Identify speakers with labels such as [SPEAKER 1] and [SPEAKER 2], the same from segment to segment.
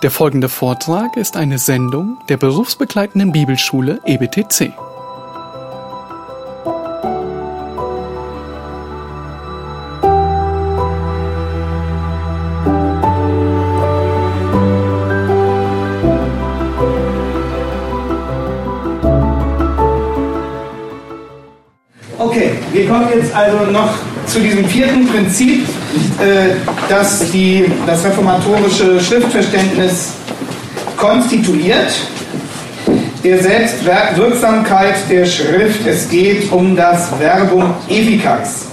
[SPEAKER 1] Der folgende Vortrag ist eine Sendung der berufsbegleitenden Bibelschule EBTC.
[SPEAKER 2] Okay, wir kommen jetzt also noch zu diesem vierten Prinzip, äh, das die, das reformatorische Schriftverständnis konstituiert, der Selbstwirksamkeit der Schrift. Es geht um das Verbum efficax.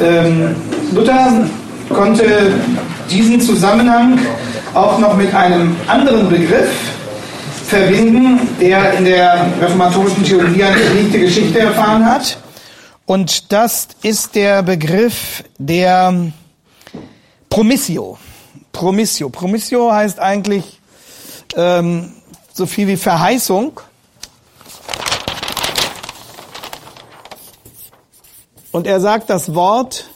[SPEAKER 2] Ähm, Luther konnte diesen Zusammenhang auch noch mit einem anderen Begriff verbinden, der in der reformatorischen Theologie eine beliebte Geschichte erfahren hat. Und das ist der Begriff der Promissio. Promissio. Promissio heißt eigentlich ähm, so viel wie Verheißung. Und er sagt, das Wort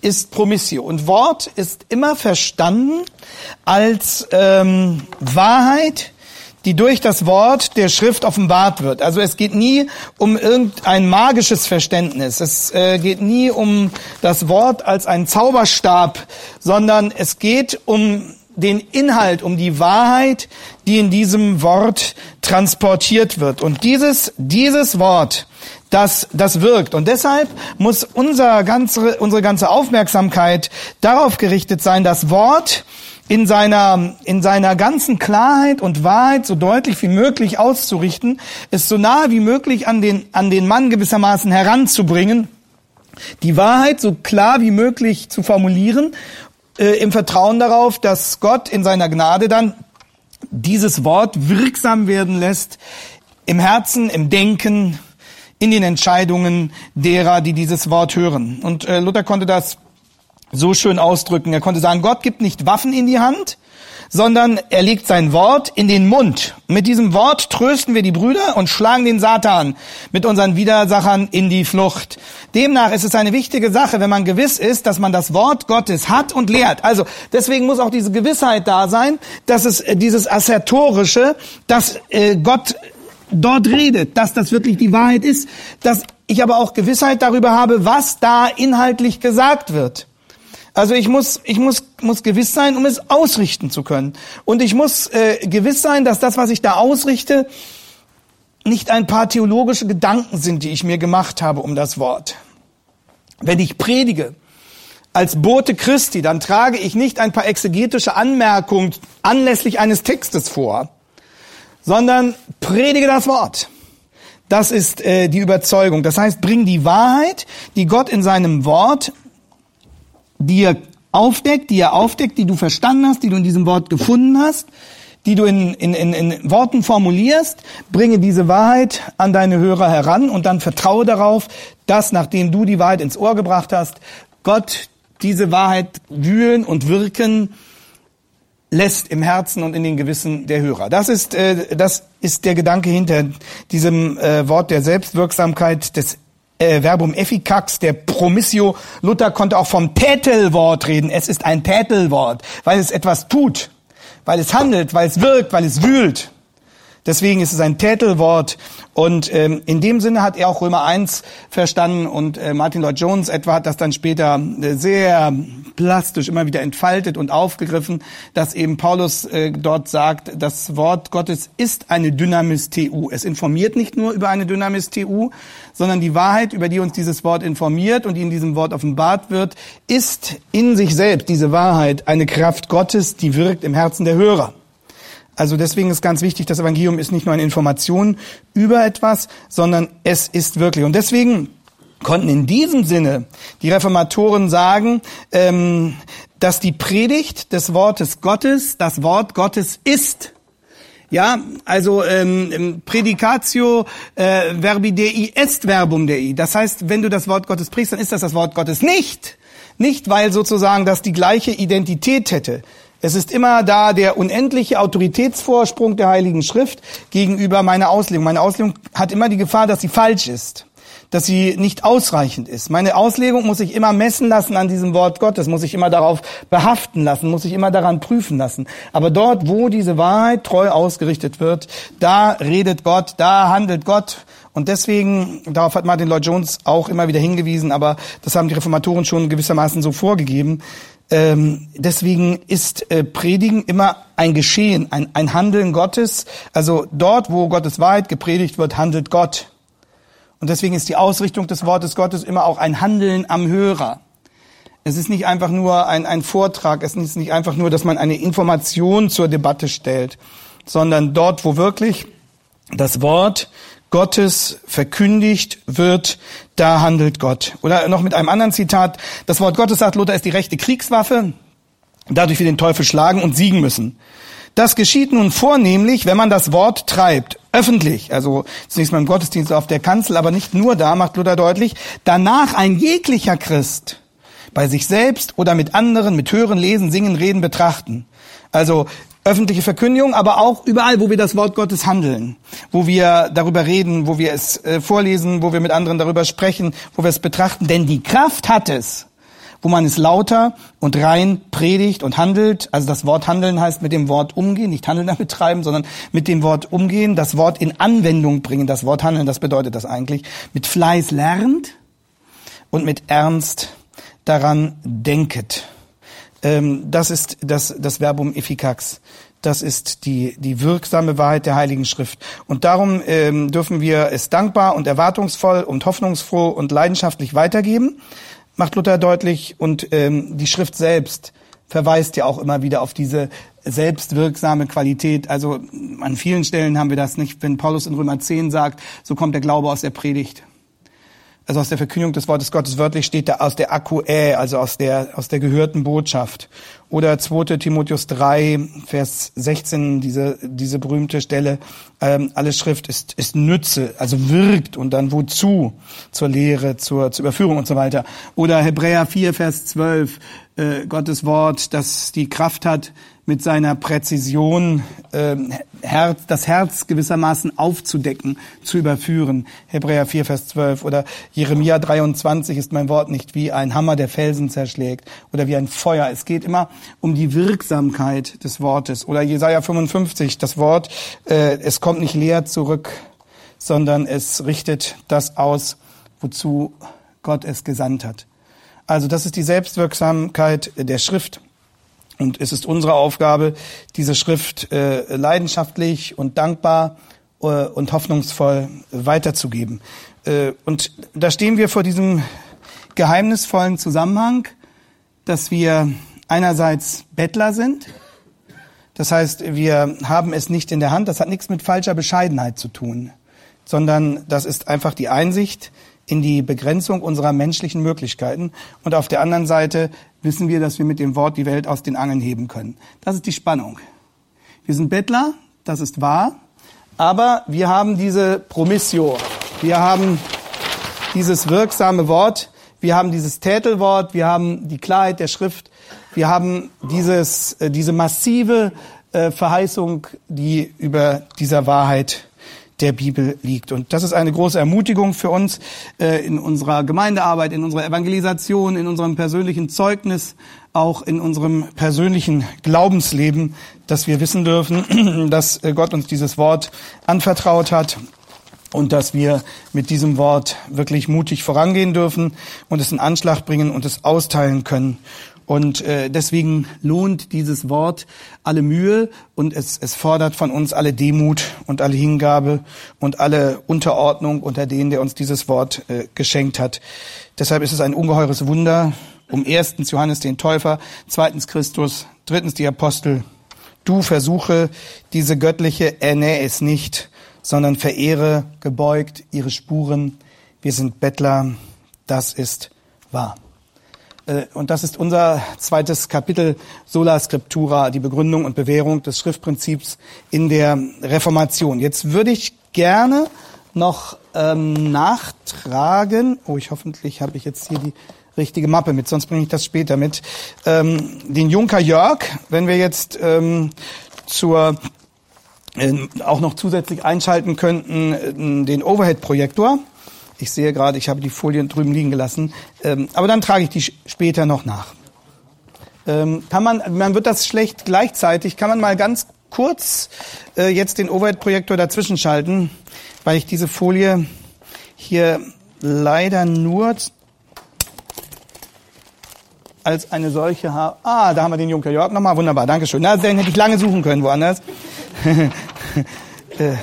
[SPEAKER 2] ist Promissio. Und Wort ist immer verstanden als ähm, Wahrheit, die durch das Wort der Schrift offenbart wird. Also es geht nie um irgendein magisches Verständnis. Es äh, geht nie um das Wort als ein Zauberstab, sondern es geht um den Inhalt, um die Wahrheit, die in diesem Wort transportiert wird. Und dieses, dieses Wort, das, das wirkt. Und deshalb muss unser ganze, unsere ganze Aufmerksamkeit darauf gerichtet sein, das Wort in seiner, in seiner ganzen Klarheit und Wahrheit so deutlich wie möglich auszurichten, es so nahe wie möglich an den, an den Mann gewissermaßen heranzubringen, die Wahrheit so klar wie möglich zu formulieren, äh, im Vertrauen darauf, dass Gott in seiner Gnade dann dieses Wort wirksam werden lässt im Herzen, im Denken, in den Entscheidungen derer, die dieses Wort hören. Und äh, Luther konnte das so schön ausdrücken. Er konnte sagen, Gott gibt nicht Waffen in die Hand, sondern er legt sein Wort in den Mund. Mit diesem Wort trösten wir die Brüder und schlagen den Satan mit unseren Widersachern in die Flucht. Demnach ist es eine wichtige Sache, wenn man gewiss ist, dass man das Wort Gottes hat und lehrt. Also deswegen muss auch diese Gewissheit da sein, dass es äh, dieses Assertorische, dass äh, Gott dort redet, dass das wirklich die Wahrheit ist, dass ich aber auch Gewissheit darüber habe, was da inhaltlich gesagt wird. Also ich muss, ich muss, muss gewiss sein, um es ausrichten zu können. Und ich muss äh, gewiss sein, dass das, was ich da ausrichte, nicht ein paar theologische Gedanken sind, die ich mir gemacht habe um das Wort. Wenn ich predige als Bote Christi, dann trage ich nicht ein paar exegetische Anmerkungen anlässlich eines Textes vor, sondern predige das Wort. Das ist äh, die Überzeugung. Das heißt, bring die Wahrheit, die Gott in seinem Wort die er aufdeckt, die er aufdeckt, die du verstanden hast, die du in diesem Wort gefunden hast, die du in, in, in, in Worten formulierst, bringe diese Wahrheit an deine Hörer heran und dann vertraue darauf, dass nachdem du die Wahrheit ins Ohr gebracht hast, Gott diese Wahrheit wühlen und wirken lässt im Herzen und in den Gewissen der Hörer. Das ist, äh, das ist der Gedanke hinter diesem äh, Wort der Selbstwirksamkeit des äh, Verbum efficax, der Promissio. Luther konnte auch vom Tätelwort reden. Es ist ein Tätelwort, weil es etwas tut, weil es handelt, weil es wirkt, weil es wühlt. Deswegen ist es ein Tätelwort. Und ähm, in dem Sinne hat er auch Römer 1 verstanden und äh, Martin Lloyd Jones etwa hat das dann später äh, sehr plastisch immer wieder entfaltet und aufgegriffen, dass eben Paulus äh, dort sagt, das Wort Gottes ist eine Dynamis TU. Es informiert nicht nur über eine Dynamis TU, sondern die Wahrheit, über die uns dieses Wort informiert und die in diesem Wort offenbart wird, ist in sich selbst diese Wahrheit eine Kraft Gottes, die wirkt im Herzen der Hörer. Also deswegen ist ganz wichtig, das Evangelium ist nicht nur eine Information über etwas, sondern es ist wirklich. Und deswegen konnten in diesem Sinne die Reformatoren sagen, ähm, dass die Predigt des Wortes Gottes das Wort Gottes ist. Ja, also ähm, Predicatio äh, verbi dei est verbum dei. Das heißt, wenn du das Wort Gottes prichst, dann ist das das Wort Gottes nicht. Nicht, weil sozusagen das die gleiche Identität hätte. Es ist immer da der unendliche Autoritätsvorsprung der Heiligen Schrift gegenüber meiner Auslegung. Meine Auslegung hat immer die Gefahr, dass sie falsch ist. dass sie nicht ausreichend ist. Meine Auslegung muss ich immer messen lassen an diesem Wort Gottes, muss ich immer darauf behaften lassen, muss ich immer daran prüfen lassen. Aber dort, wo diese Wahrheit treu ausgerichtet wird, da redet Gott, da handelt Gott. Und deswegen, darauf hat Martin Lloyd Jones auch immer wieder hingewiesen, aber das haben die Reformatoren schon gewissermaßen so vorgegeben. Ähm, deswegen ist äh, Predigen immer ein Geschehen, ein, ein Handeln Gottes. Also dort, wo Gottes Wahrheit gepredigt wird, handelt Gott. Und deswegen ist die Ausrichtung des Wortes Gottes immer auch ein Handeln am Hörer. Es ist nicht einfach nur ein, ein Vortrag, es ist nicht einfach nur, dass man eine Information zur Debatte stellt, sondern dort, wo wirklich das Wort Gottes verkündigt wird, da handelt Gott. Oder noch mit einem anderen Zitat, das Wort Gottes sagt, Luther ist die rechte Kriegswaffe, dadurch wir den Teufel schlagen und siegen müssen. Das geschieht nun vornehmlich, wenn man das Wort treibt, öffentlich, also zunächst mal im Gottesdienst auf der Kanzel, aber nicht nur da, macht Luther deutlich, danach ein jeglicher Christ bei sich selbst oder mit anderen, mit Hören, Lesen, Singen, Reden, Betrachten. Also öffentliche Verkündigung, aber auch überall, wo wir das Wort Gottes handeln, wo wir darüber reden, wo wir es äh, vorlesen, wo wir mit anderen darüber sprechen, wo wir es betrachten. Denn die Kraft hat es, wo man es lauter und rein predigt und handelt. Also das Wort handeln heißt mit dem Wort umgehen, nicht handeln damit treiben, sondern mit dem Wort umgehen, das Wort in Anwendung bringen. Das Wort handeln, das bedeutet das eigentlich. Mit Fleiß lernt und mit Ernst daran denket. Ähm, das ist das, das Verbum efficax. Das ist die, die wirksame Wahrheit der Heiligen Schrift. Und darum ähm, dürfen wir es dankbar und erwartungsvoll und hoffnungsfroh und leidenschaftlich weitergeben, macht Luther deutlich. Und ähm, die Schrift selbst verweist ja auch immer wieder auf diese selbstwirksame Qualität. Also an vielen Stellen haben wir das nicht. Wenn Paulus in Römer 10 sagt, so kommt der Glaube aus der Predigt also aus der Verkündigung des Wortes Gottes wörtlich steht da aus der Akkuä, also aus der, aus der gehörten Botschaft. Oder 2. Timotheus 3, Vers 16, diese, diese berühmte Stelle, ähm, alle Schrift ist, ist Nütze, also wirkt und dann wozu? Zur Lehre, zur, zur Überführung und so weiter. Oder Hebräer 4, Vers 12, äh, Gottes Wort, das die Kraft hat, mit seiner Präzision äh, Herz, das Herz gewissermaßen aufzudecken, zu überführen. Hebräer 4, Vers 12 oder Jeremia 23 ist mein Wort nicht wie ein Hammer, der Felsen zerschlägt oder wie ein Feuer. Es geht immer um die Wirksamkeit des Wortes. Oder Jesaja 55, das Wort, äh, es kommt nicht leer zurück, sondern es richtet das aus, wozu Gott es gesandt hat. Also das ist die Selbstwirksamkeit der Schrift. Und es ist unsere Aufgabe, diese Schrift äh, leidenschaftlich und dankbar äh, und hoffnungsvoll weiterzugeben. Äh, und da stehen wir vor diesem geheimnisvollen Zusammenhang, dass wir einerseits Bettler sind. Das heißt, wir haben es nicht in der Hand. Das hat nichts mit falscher Bescheidenheit zu tun, sondern das ist einfach die Einsicht, in die Begrenzung unserer menschlichen Möglichkeiten. Und auf der anderen Seite wissen wir, dass wir mit dem Wort die Welt aus den Angeln heben können. Das ist die Spannung. Wir sind Bettler, das ist wahr, aber wir haben diese Promissio, wir haben dieses wirksame Wort, wir haben dieses Tätelwort, wir haben die Klarheit der Schrift, wir haben dieses, äh, diese massive äh, Verheißung, die über dieser Wahrheit der Bibel liegt. Und das ist eine große Ermutigung für uns äh, in unserer Gemeindearbeit, in unserer Evangelisation, in unserem persönlichen Zeugnis, auch in unserem persönlichen Glaubensleben, dass wir wissen dürfen, dass äh, Gott uns dieses Wort anvertraut hat und dass wir mit diesem Wort wirklich mutig vorangehen dürfen und es in Anschlag bringen und es austeilen können. Und äh, deswegen lohnt dieses Wort alle Mühe und es, es fordert von uns alle Demut und alle Hingabe und alle Unterordnung unter denen, der uns dieses Wort äh, geschenkt hat. Deshalb ist es ein ungeheures Wunder, um erstens Johannes den Täufer, zweitens Christus, drittens die Apostel. Du versuche diese göttliche Ernähe es nicht, sondern verehre gebeugt ihre Spuren. Wir sind Bettler, das ist wahr. Äh, und das ist unser zweites Kapitel Sola Scriptura, die Begründung und Bewährung des Schriftprinzips in der Reformation. Jetzt würde ich gerne noch ähm, nachtragen, oh, ich hoffentlich habe ich jetzt hier die richtige Mappe mit, sonst bringe ich das später mit, ähm, den Junker Jörg, wenn wir jetzt ähm, zur äh, auch noch zusätzlich einschalten könnten, äh, den Overhead-Projektor Ich sehe gerade, ich habe die Folien drüben liegen gelassen. Ähm, aber dann trage ich die später noch nach. Ähm, kann man, man wird das schlecht gleichzeitig. Kann man mal ganz kurz äh, jetzt den Overhead-Projektor dazwischen schalten, weil ich diese Folie hier leider nur als eine solche habe. Ah, da haben wir den Junker Jörg nochmal. Wunderbar, Dankeschön. Na, den hätte ich lange suchen können woanders. Äh,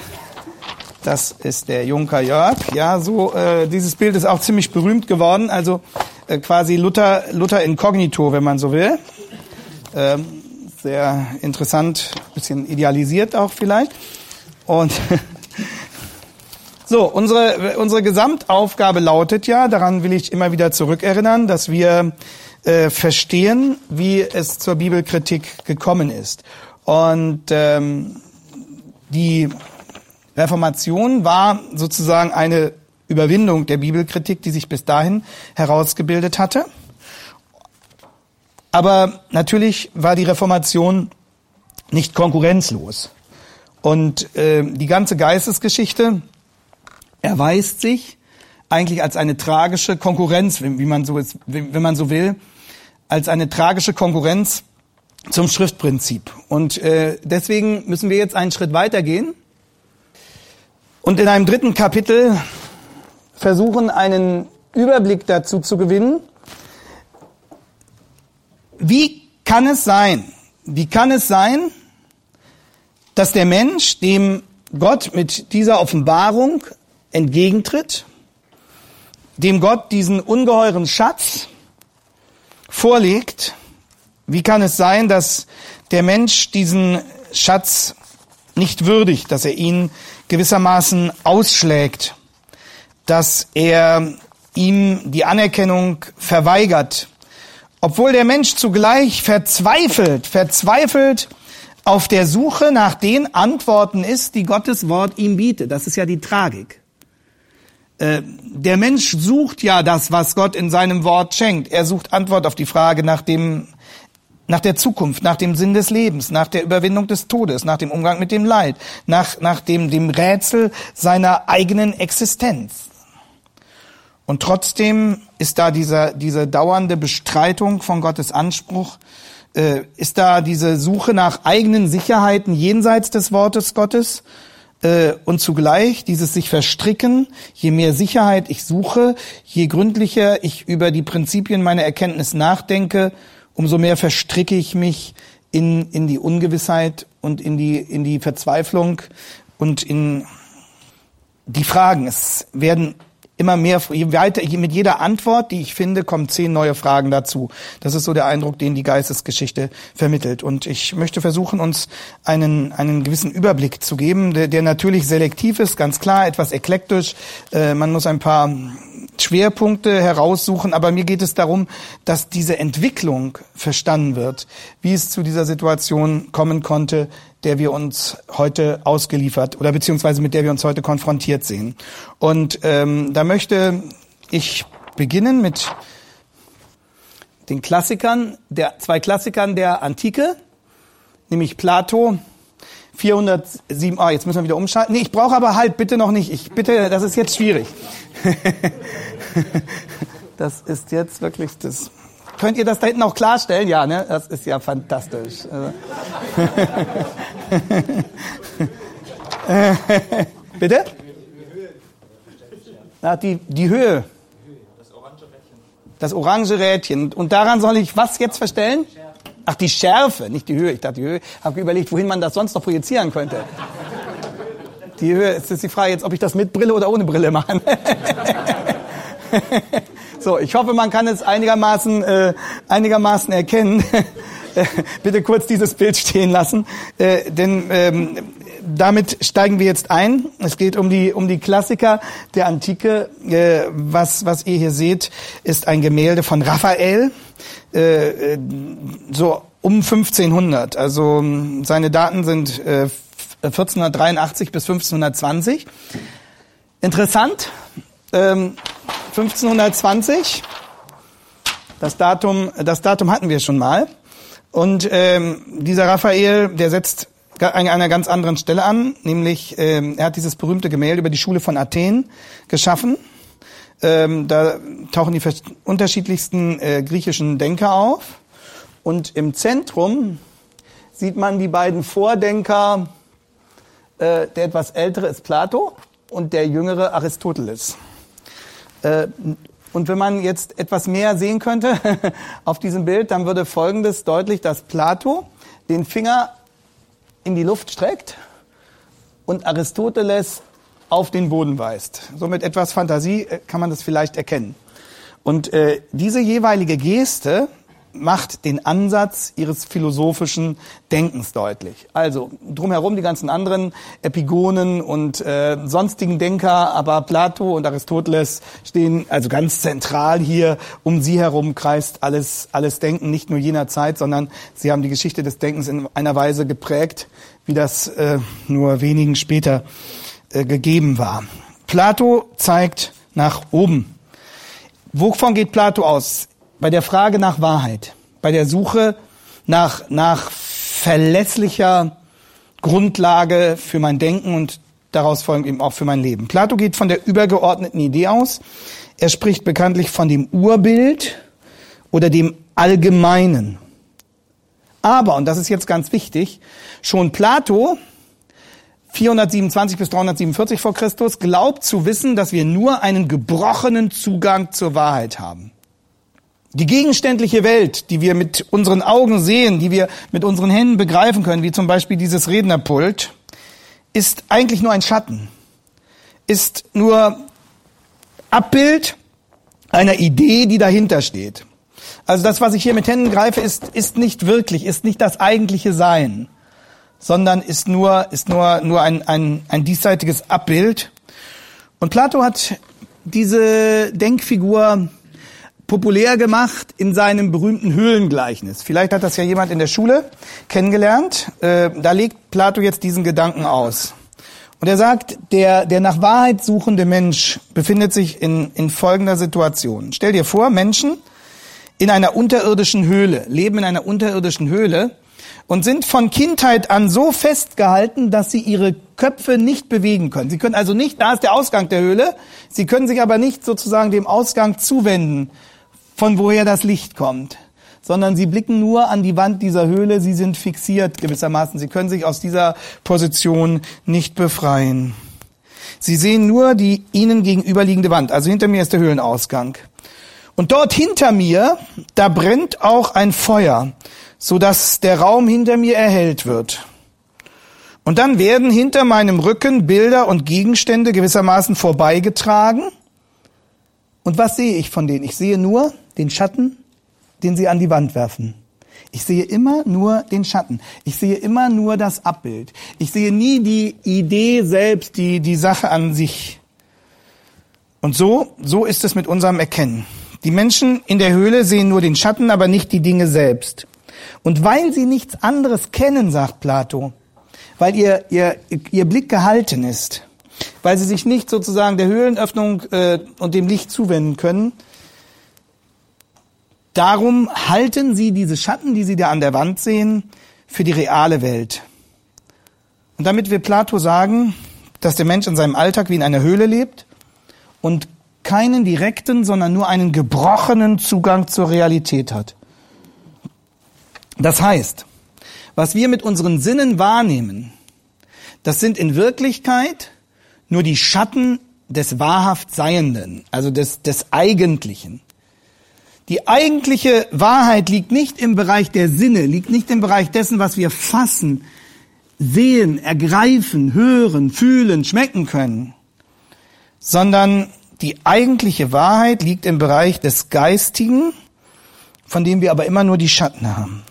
[SPEAKER 2] das ist der Junker Jörg. Ja, so äh, dieses Bild ist auch ziemlich berühmt geworden. Also äh, quasi Luther, Luther inkognito, wenn man so will. Ähm, sehr interessant, bisschen idealisiert auch vielleicht. Und so, unsere, unsere Gesamtaufgabe lautet ja, daran will ich immer wieder zurückerinnern, dass wir äh, verstehen, wie es zur Bibelkritik gekommen ist. Und ähm, die Reformation war sozusagen eine Überwindung der Bibelkritik, die sich bis dahin herausgebildet hatte. Aber natürlich war die Reformation nicht konkurrenzlos. Und äh, die ganze Geistesgeschichte erweist sich eigentlich als eine tragische Konkurrenz, wie man so ist, wenn man so will, als eine tragische Konkurrenz zum Schriftprinzip. Und äh, deswegen müssen wir jetzt einen Schritt weitergehen und in einem dritten Kapitel versuchen, einen Überblick dazu zu gewinnen, wie kann es sein, wie kann es sein, dass der Mensch, dem Gott mit dieser Offenbarung entgegentritt, dem Gott diesen ungeheuren Schatz vorlegt, wie kann es sein, dass der Mensch diesen Schatz nicht würdigt, dass er ihn gewissermaßen ausschlägt, dass er ihm die Anerkennung verweigert, obwohl der Mensch zugleich verzweifelt, verzweifelt auf der Suche nach den Antworten ist, die Gottes Wort ihm bietet. Das ist ja die Tragik. Äh, der Mensch sucht ja das, was Gott in seinem Wort schenkt. Er sucht Antwort auf die Frage nach dem nach der Zukunft, nach dem Sinn des Lebens, nach der Überwindung des Todes, nach dem Umgang mit dem Leid, nach, nach dem, dem Rätsel seiner eigenen Existenz. Und trotzdem ist da dieser, diese dauernde Bestreitung von Gottes Anspruch, äh, ist da diese Suche nach eigenen Sicherheiten jenseits des Wortes Gottes äh, und zugleich dieses sich verstricken, je mehr Sicherheit ich suche, je gründlicher ich über die Prinzipien meiner Erkenntnis nachdenke, umso mehr verstricke ich mich in, in die Ungewissheit und in die, in die Verzweiflung und in die Fragen. Es werden immer mehr, je weiter, mit jeder Antwort, die ich finde, kommen zehn neue Fragen dazu. Das ist so der Eindruck, den die Geistesgeschichte vermittelt. Und ich möchte versuchen, uns einen, einen gewissen Überblick zu geben, der, der natürlich selektiv ist, ganz klar, etwas eklektisch. Äh, man muss ein paar Schwerpunkte heraussuchen, aber mir geht es darum, dass diese Entwicklung verstanden wird, wie es zu dieser Situation kommen konnte, der wir uns heute ausgeliefert oder beziehungsweise mit der wir uns heute konfrontiert sehen. Und ähm, da möchte ich beginnen mit den Klassikern, der zwei Klassikern der Antike, nämlich Plato 407. Ah, jetzt müssen wir wieder umschalten. Nee, ich brauche aber halt bitte noch nicht. Ich bitte, das ist jetzt schwierig. das ist jetzt wirklich das. Könnt ihr das da hinten auch klarstellen? Ja, ne? Das ist ja fantastisch. Also. Bitte? Na, die, die Höhe. Das orange Rädchen. Das orange Rädchen. Und daran soll ich was jetzt verstellen? Ach, die Schärfe, nicht die Höhe. Ich dachte, die Höhe. Habe überlegt, wohin man das sonst noch projizieren könnte. Die Höhe, es ist die Frage jetzt, ob ich das mit Brille oder ohne Brille mache. so, ich hoffe, man kann es einigermaßen, äh, einigermaßen erkennen. Bitte kurz dieses Bild stehen lassen, äh, denn ähm, damit steigen wir jetzt ein. Es geht um die um die Klassiker der Antike. Äh, was was ihr hier seht, ist ein Gemälde von Raphael, äh, äh so um 1500. Also seine Daten sind äh, 1483 bis 1520. Interessant, ähm, 1520, das Datum, das Datum hatten wir schon mal. Und ähm, dieser Raphael, der setzt an einer ganz anderen Stelle an, nämlich ähm, er hat dieses berühmte Gemälde über die Schule von Athen geschaffen. Ähm, da tauchen die unterschiedlichsten äh, griechischen Denker auf. Und im Zentrum sieht man die beiden Vordenker. Äh, der etwas ältere ist Plato und der jüngere Aristoteles. Äh, und wenn man jetzt etwas mehr sehen könnte auf diesem Bild, dann würde Folgendes deutlich, dass Plato den Finger in die Luft streckt und Aristoteles auf den Boden weist. So mit etwas Fantasie äh, kann man das vielleicht erkennen. Und äh, diese jeweilige Geste macht den Ansatz ihres philosophischen Denkens deutlich. Also drumherum die ganzen anderen Epigonen und äh, sonstigen Denker, aber Plato und Aristoteles stehen also ganz zentral hier. Um sie herum kreist alles, alles Denken, nicht nur jener Zeit, sondern sie haben die Geschichte des Denkens in einer Weise geprägt, wie das äh, nur wenigen später äh, gegeben war. Plato zeigt nach oben. Wovon geht Plato aus? Bei der Frage nach Wahrheit, bei der Suche nach, nach verlässlicher Grundlage für mein Denken und daraus folgend eben auch für mein Leben. Plato geht von der übergeordneten Idee aus. Er spricht bekanntlich von dem Urbild oder dem Allgemeinen. Aber, und das ist jetzt ganz wichtig, schon Plato 427 bis 347 vor Christus glaubt zu wissen, dass wir nur einen gebrochenen Zugang zur Wahrheit haben. Die gegenständliche Welt, die wir mit unseren Augen sehen, die wir mit unseren Händen begreifen können, wie zum Beispiel dieses Rednerpult, ist eigentlich nur ein Schatten, ist nur Abbild einer Idee, die dahinter steht. Also das, was ich hier mit Händen greife, ist, ist nicht wirklich, ist nicht das eigentliche Sein, sondern ist nur, ist nur, nur ein, ein, ein diesseitiges Abbild. Und Plato hat diese Denkfigur populär gemacht in seinem berühmten Höhlengleichnis. Vielleicht hat das ja jemand in der Schule kennengelernt. Äh, da legt Plato jetzt diesen Gedanken aus. Und er sagt, der, der nach Wahrheit suchende Mensch befindet sich in, in folgender Situation. Stell dir vor, Menschen, in einer unterirdischen Höhle, leben in einer unterirdischen Höhle und sind von Kindheit an so festgehalten, dass sie ihre Köpfe nicht bewegen können. Sie können also nicht, da ist der Ausgang der Höhle, sie können sich aber nicht sozusagen dem Ausgang zuwenden, von woher das Licht kommt, sondern sie blicken nur an die Wand dieser Höhle, sie sind fixiert gewissermaßen, sie können sich aus dieser Position nicht befreien. Sie sehen nur die ihnen gegenüberliegende Wand, also hinter mir ist der Höhlenausgang. Und dort hinter mir, da brennt auch ein Feuer, so dass der Raum hinter mir erhellt wird. Und dann werden hinter meinem Rücken Bilder und Gegenstände gewissermaßen vorbeigetragen. Und was sehe ich von denen? Ich sehe nur den Schatten, den sie an die Wand werfen. Ich sehe immer nur den Schatten. Ich sehe immer nur das Abbild. Ich sehe nie die Idee selbst, die, die Sache an sich. Und so, so ist es mit unserem Erkennen. Die Menschen in der Höhle sehen nur den Schatten, aber nicht die Dinge selbst. Und weil sie nichts anderes kennen, sagt Plato, weil ihr, ihr, ihr Blick gehalten ist, weil sie sich nicht sozusagen der Höhlenöffnung äh, und dem Licht zuwenden können, darum halten sie diese Schatten, die sie da an der Wand sehen, für die reale Welt. Und damit will Plato sagen, dass der Mensch in seinem Alltag wie in einer Höhle lebt und keinen direkten, sondern nur einen gebrochenen Zugang zur Realität hat. Das heißt, was wir mit unseren Sinnen wahrnehmen, das sind in Wirklichkeit nur die Schatten des wahrhaft Seienden, also des, des Eigentlichen. Die eigentliche Wahrheit liegt nicht im Bereich der Sinne, liegt nicht im Bereich dessen, was wir fassen, sehen, ergreifen, hören, fühlen, schmecken können, sondern die eigentliche Wahrheit liegt im Bereich des Geistigen, von dem wir aber immer nur die Schatten haben.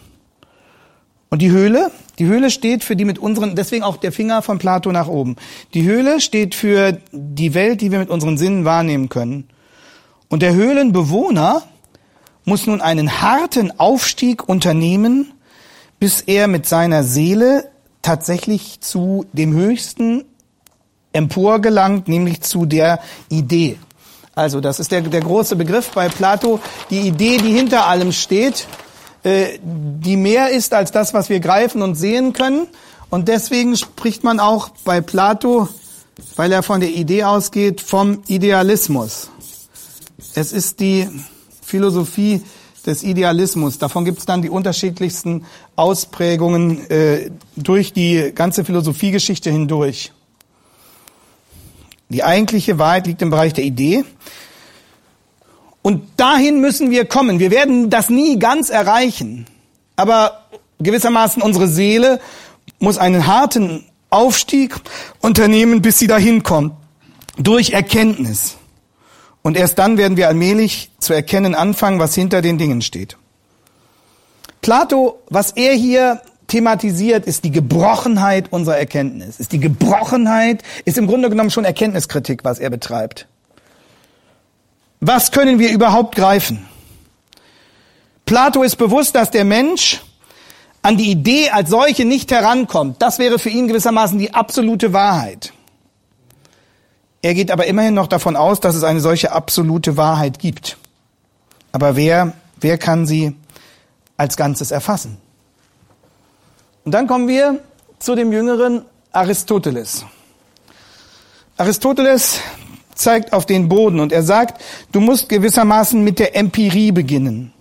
[SPEAKER 2] Und die Höhle, die Höhle steht für die mit unseren, deswegen auch der Finger von Plato nach oben. Die Höhle steht für die Welt, die wir mit unseren Sinnen wahrnehmen können. Und der Höhlenbewohner muss nun einen harten Aufstieg unternehmen, bis er mit seiner Seele tatsächlich zu dem Höchsten emporgelangt, nämlich zu der Idee. Also das ist der, der große Begriff bei Plato, die Idee, die hinter allem steht, die mehr ist als das, was wir greifen und sehen können. Und deswegen spricht man auch bei Plato, weil er von der Idee ausgeht, vom Idealismus. Es ist die Philosophie des Idealismus. Davon gibt es dann die unterschiedlichsten Ausprägungen äh, durch die ganze Philosophiegeschichte hindurch. Die eigentliche Wahrheit liegt im Bereich der Idee. Und dahin müssen wir kommen. Wir werden das nie ganz erreichen. Aber gewissermaßen unsere Seele muss einen harten Aufstieg unternehmen, bis sie dahin kommt. Durch Erkenntnis. Und erst dann werden wir allmählich zu erkennen anfangen, was hinter den Dingen steht. Plato, was er hier thematisiert, ist die Gebrochenheit unserer Erkenntnis. Ist die Gebrochenheit, ist im Grunde genommen schon Erkenntniskritik, was er betreibt. Was können wir überhaupt greifen? Plato ist bewusst, dass der Mensch an die Idee als solche nicht herankommt. Das wäre für ihn gewissermaßen die absolute Wahrheit. Er geht aber immerhin noch davon aus, dass es eine solche absolute Wahrheit gibt. Aber wer, wer kann sie als Ganzes erfassen? Und dann kommen wir zu dem jüngeren Aristoteles. Aristoteles zeigt auf den Boden und er sagt, du musst gewissermaßen mit der Empirie beginnen.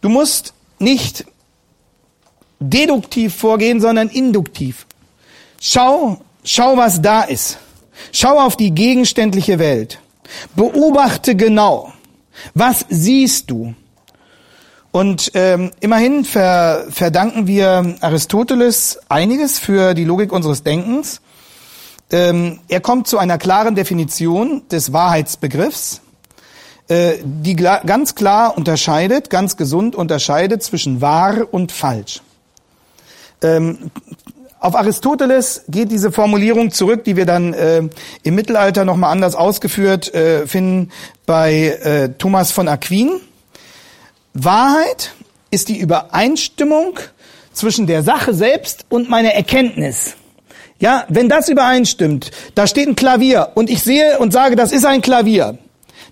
[SPEAKER 2] Du musst nicht deduktiv vorgehen, sondern induktiv. Schau, schau, was da ist. Schau auf die gegenständliche Welt. Beobachte genau. Was siehst du? Und ähm, immerhin ver, verdanken wir Aristoteles einiges für die Logik unseres Denkens. Ähm, er kommt zu einer klaren Definition des Wahrheitsbegriffs, äh, die ganz klar unterscheidet, ganz gesund unterscheidet zwischen wahr und falsch. Ähm, auf Aristoteles geht diese Formulierung zurück, die wir dann äh, im Mittelalter nochmal anders ausgeführt äh, finden bei äh, Thomas von Aquin. Wahrheit ist die Übereinstimmung zwischen der Sache selbst und meiner Erkenntnis. Ja, wenn das übereinstimmt, da steht ein Klavier und ich sehe und sage, das ist ein Klavier,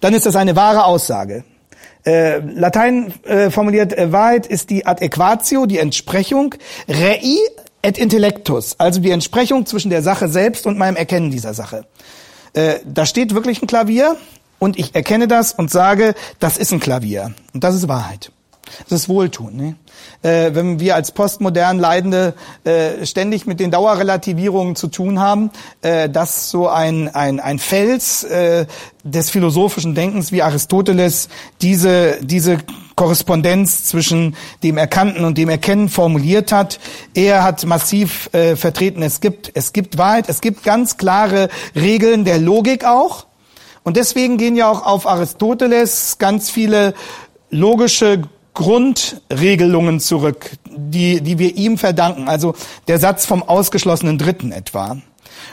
[SPEAKER 2] dann ist das eine wahre Aussage. Äh, Latein äh, formuliert, äh, Wahrheit ist die Adequatio, die Entsprechung. Rei et intellectus, also die Entsprechung zwischen der Sache selbst und meinem Erkennen dieser Sache. Äh, da steht wirklich ein Klavier und ich erkenne das und sage, das ist ein Klavier. Und das ist Wahrheit. Das ist Wohltun. Ne? Äh, wenn wir als postmodern Leidende äh, ständig mit den Dauerrelativierungen zu tun haben, äh, dass so ein, ein, ein Fels äh, des philosophischen Denkens wie Aristoteles diese, diese Korrespondenz zwischen dem Erkannten und dem Erkennen formuliert hat. Er hat massiv äh, vertreten, es gibt, es gibt Wahrheit, es gibt ganz klare Regeln der Logik auch. Und deswegen gehen ja auch auf Aristoteles ganz viele logische Grundregelungen zurück, die, die wir ihm verdanken. Also der Satz vom ausgeschlossenen Dritten etwa.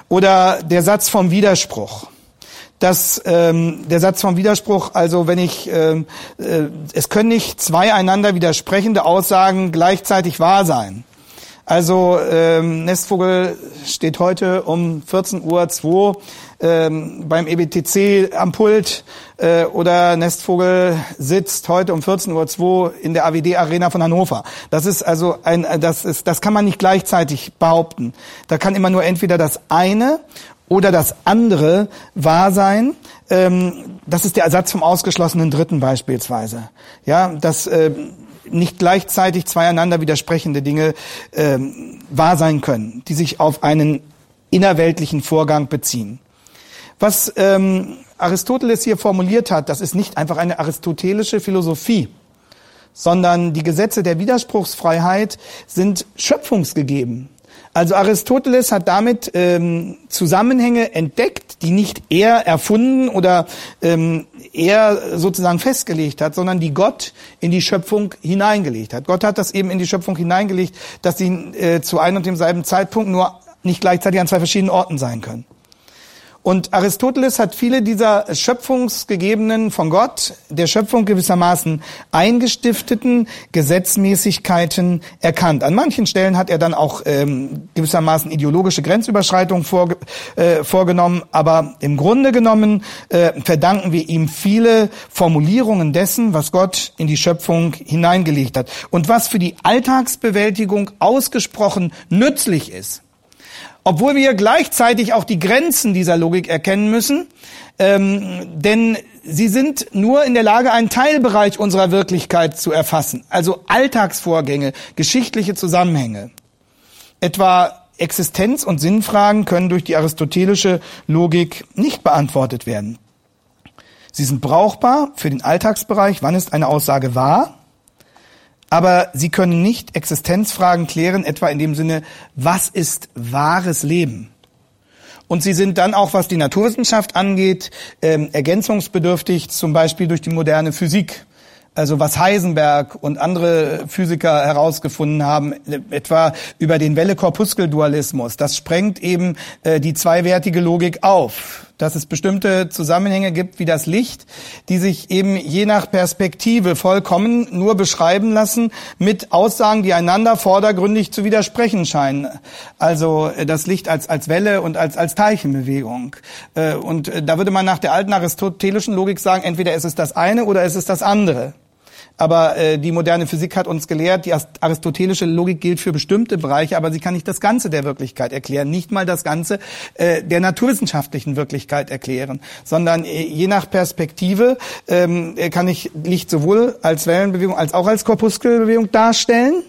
[SPEAKER 2] Oder der Satz vom Widerspruch dass ähm, der Satz vom Widerspruch, also wenn ich, ähm, äh, es können nicht zwei einander widersprechende Aussagen gleichzeitig wahr sein. Also ähm, Nestvogel steht heute um 14.02 Uhr ähm, beim EBTC am Pult äh, oder Nestvogel sitzt heute um 14.02 Uhr in der AWD Arena von Hannover. Das ist also ein, das ist, das kann man nicht gleichzeitig behaupten. Da kann immer nur entweder das eine oder das andere wahr sein. Ähm, das ist der Ersatz vom ausgeschlossenen Dritten beispielsweise. Ja, dass äh, nicht gleichzeitig zwei einander widersprechende Dinge ähm, wahr sein können, die sich auf einen innerweltlichen Vorgang beziehen. Was ähm, Aristoteles hier formuliert hat, das ist nicht einfach eine aristotelische Philosophie, sondern die Gesetze der Widerspruchsfreiheit sind schöpfungsgegeben. Also Aristoteles hat damit ähm, Zusammenhänge entdeckt, die nicht er erfunden oder ähm, er sozusagen festgelegt hat, sondern die Gott in die Schöpfung hineingelegt hat. Gott hat das eben in die Schöpfung hineingelegt, dass sie äh, zu einem und demselben Zeitpunkt nur nicht gleichzeitig an zwei verschiedenen Orten sein können. Und Aristoteles hat viele dieser schöpfungsgegebenen von Gott, der Schöpfung gewissermaßen eingestifteten Gesetzmäßigkeiten erkannt. An manchen Stellen hat er dann auch ähm, gewissermaßen ideologische Grenzüberschreitungen vor, äh, vorgenommen, aber im Grunde genommen äh, verdanken wir ihm viele Formulierungen dessen, was Gott in die Schöpfung hineingelegt hat und was für die Alltagsbewältigung ausgesprochen nützlich ist. Obwohl wir gleichzeitig auch die Grenzen dieser Logik erkennen müssen, ähm, denn sie sind nur in der Lage, einen Teilbereich unserer Wirklichkeit zu erfassen, also Alltagsvorgänge, geschichtliche Zusammenhänge. Etwa Existenz- und Sinnfragen können durch die aristotelische Logik nicht beantwortet werden. Sie sind brauchbar für den Alltagsbereich, wann ist eine Aussage wahr, aber sie können nicht Existenzfragen klären, etwa in dem Sinne, was ist wahres Leben? Und sie sind dann auch, was die Naturwissenschaft angeht, ähm, ergänzungsbedürftig, zum Beispiel durch die moderne Physik. Also was Heisenberg und andere Physiker herausgefunden haben, etwa über den Welle-Korpuskel-Dualismus, das sprengt eben äh, die zweiwertige Logik auf, dass es bestimmte Zusammenhänge gibt wie das Licht, die sich eben je nach Perspektive vollkommen nur beschreiben lassen mit Aussagen, die einander vordergründig zu widersprechen scheinen. Also äh, das Licht als, als Welle und als, als Teilchenbewegung. Äh, und äh, da würde man nach der alten aristotelischen Logik sagen, entweder ist es das eine oder ist es das andere. Aber äh, die moderne Physik hat uns gelehrt, die aristotelische Logik gilt für bestimmte Bereiche, aber sie kann nicht das Ganze der Wirklichkeit erklären, nicht mal das Ganze äh, der naturwissenschaftlichen Wirklichkeit erklären, sondern äh, je nach Perspektive ähm, kann ich Licht sowohl als Wellenbewegung als auch als Korpuskelbewegung darstellen.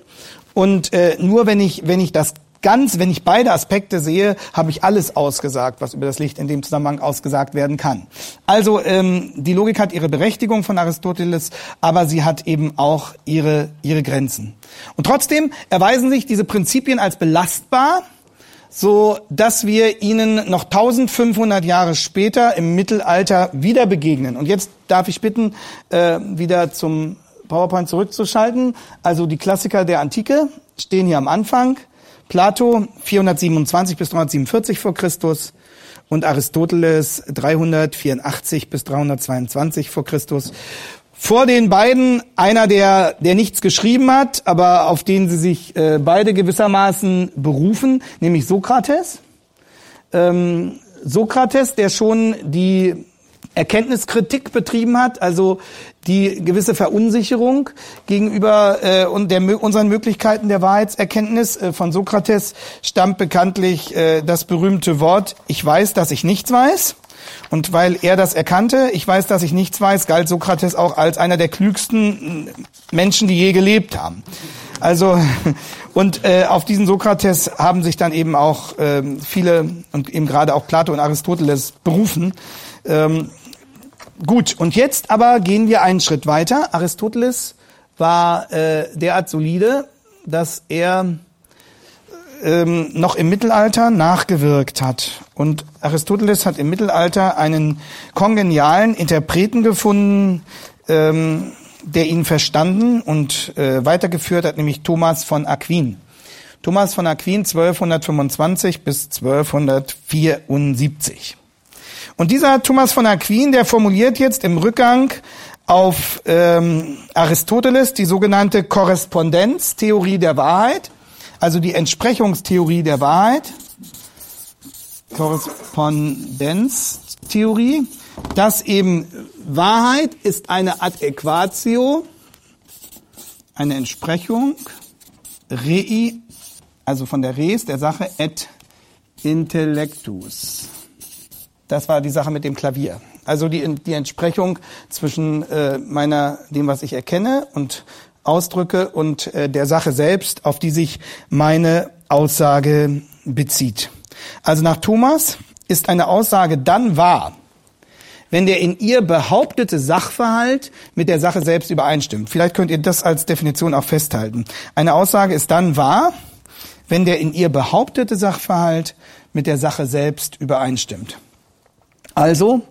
[SPEAKER 2] Und äh, nur wenn ich, wenn ich das ganz, wenn ich beide Aspekte sehe, habe ich alles ausgesagt, was über das Licht in dem Zusammenhang ausgesagt werden kann. Also ähm, die Logik hat ihre Berechtigung von Aristoteles, aber sie hat eben auch ihre, ihre Grenzen. Und trotzdem erweisen sich diese Prinzipien als belastbar, so dass wir ihnen noch 1500 Jahre später im Mittelalter wieder begegnen. Und jetzt darf ich bitten, äh, wieder zum PowerPoint zurückzuschalten. Also die Klassiker der Antike stehen hier am Anfang. Plato 427 bis 347 vor Christus und Aristoteles 384 bis 322 vor Christus. Vor den beiden einer, der, der nichts geschrieben hat, aber auf den sie sich äh, beide gewissermaßen berufen, nämlich Sokrates. Ähm, Sokrates, der schon die Erkenntniskritik betrieben hat, also die gewisse Verunsicherung gegenüber äh, und der, unseren Möglichkeiten der Wahrheitserkenntnis. Äh, von Sokrates stammt bekanntlich äh, das berühmte Wort, ich weiß, dass ich nichts weiß. Und weil er das erkannte, ich weiß, dass ich nichts weiß, galt Sokrates auch als einer der klügsten Menschen, die je gelebt haben. Also und äh, auf diesen Sokrates haben sich dann eben auch äh, viele und eben gerade auch Plato und Aristoteles berufen. Ähm, Gut, und jetzt aber gehen wir einen Schritt weiter. Aristoteles war äh, derart solide, dass er ähm, noch im Mittelalter nachgewirkt hat. Und Aristoteles hat im Mittelalter einen kongenialen Interpreten gefunden, ähm, der ihn verstanden und äh, weitergeführt hat, nämlich Thomas von Aquin. Thomas von Aquin 1225 bis 1274. Und dieser Thomas von Aquin, der formuliert jetzt im Rückgang auf ähm, Aristoteles die sogenannte Korrespondenztheorie der Wahrheit, also die Entsprechungstheorie der Wahrheit, Korrespondenztheorie, dass eben Wahrheit ist eine Adäquatio, eine Entsprechung, rei, also von der res, der Sache, et intellectus. Das war die Sache mit dem Klavier. Also die, die Entsprechung zwischen äh, meiner, dem, was ich erkenne und ausdrücke und äh, der Sache selbst, auf die sich meine Aussage bezieht. Also nach Thomas ist eine Aussage dann wahr, wenn der in ihr behauptete Sachverhalt mit der Sache selbst übereinstimmt. Vielleicht könnt ihr das als Definition auch festhalten. Eine Aussage ist dann wahr, wenn der in ihr behauptete Sachverhalt mit der Sache selbst übereinstimmt. Also,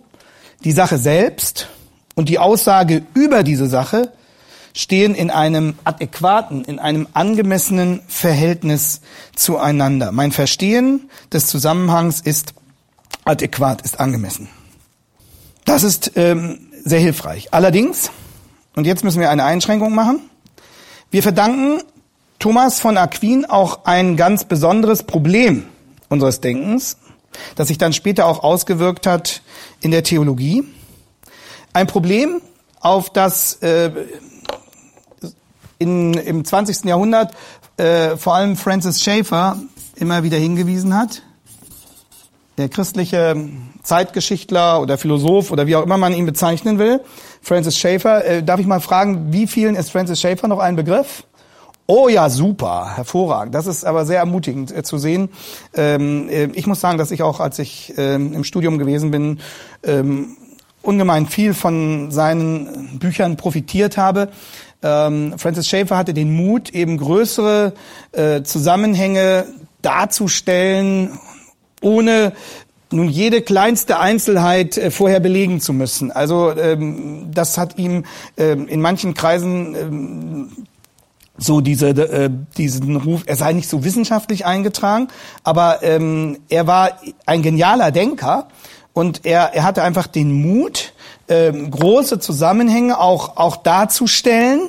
[SPEAKER 2] die Sache selbst und die Aussage über diese Sache stehen in einem adäquaten, in einem angemessenen Verhältnis zueinander. Mein Verstehen des Zusammenhangs ist adäquat, ist angemessen. Das ist ähm, sehr hilfreich. Allerdings, und jetzt müssen wir eine Einschränkung machen, wir verdanken Thomas von Aquin auch ein ganz besonderes Problem unseres Denkens, das sich dann später auch ausgewirkt hat in der Theologie. Ein Problem, auf das äh, in, im 20. Jahrhundert äh, vor allem Francis Schaeffer immer wieder hingewiesen hat. der christliche Zeitgeschichtler oder Philosoph oder wie auch immer man ihn bezeichnen will, Francis Schaeffer. Äh, darf ich mal fragen, wie vielen ist Francis Schaeffer noch ein Begriff? Oh ja, super, hervorragend. Das ist aber sehr ermutigend äh, zu sehen. Ähm, äh, ich muss sagen, dass ich auch, als ich ähm, im Studium gewesen bin, ähm, ungemein viel von seinen Büchern profitiert habe. Ähm, Francis Schaeffer hatte den Mut, eben größere äh, Zusammenhänge darzustellen, ohne nun jede kleinste Einzelheit äh, vorher belegen zu müssen. Also ähm, das hat ihm ähm, in manchen Kreisen ähm, so diese äh, diesen Ruf, er sei nicht so wissenschaftlich eingetragen, aber ähm, er war ein genialer Denker und er er hatte einfach den Mut, ähm, große Zusammenhänge auch auch darzustellen,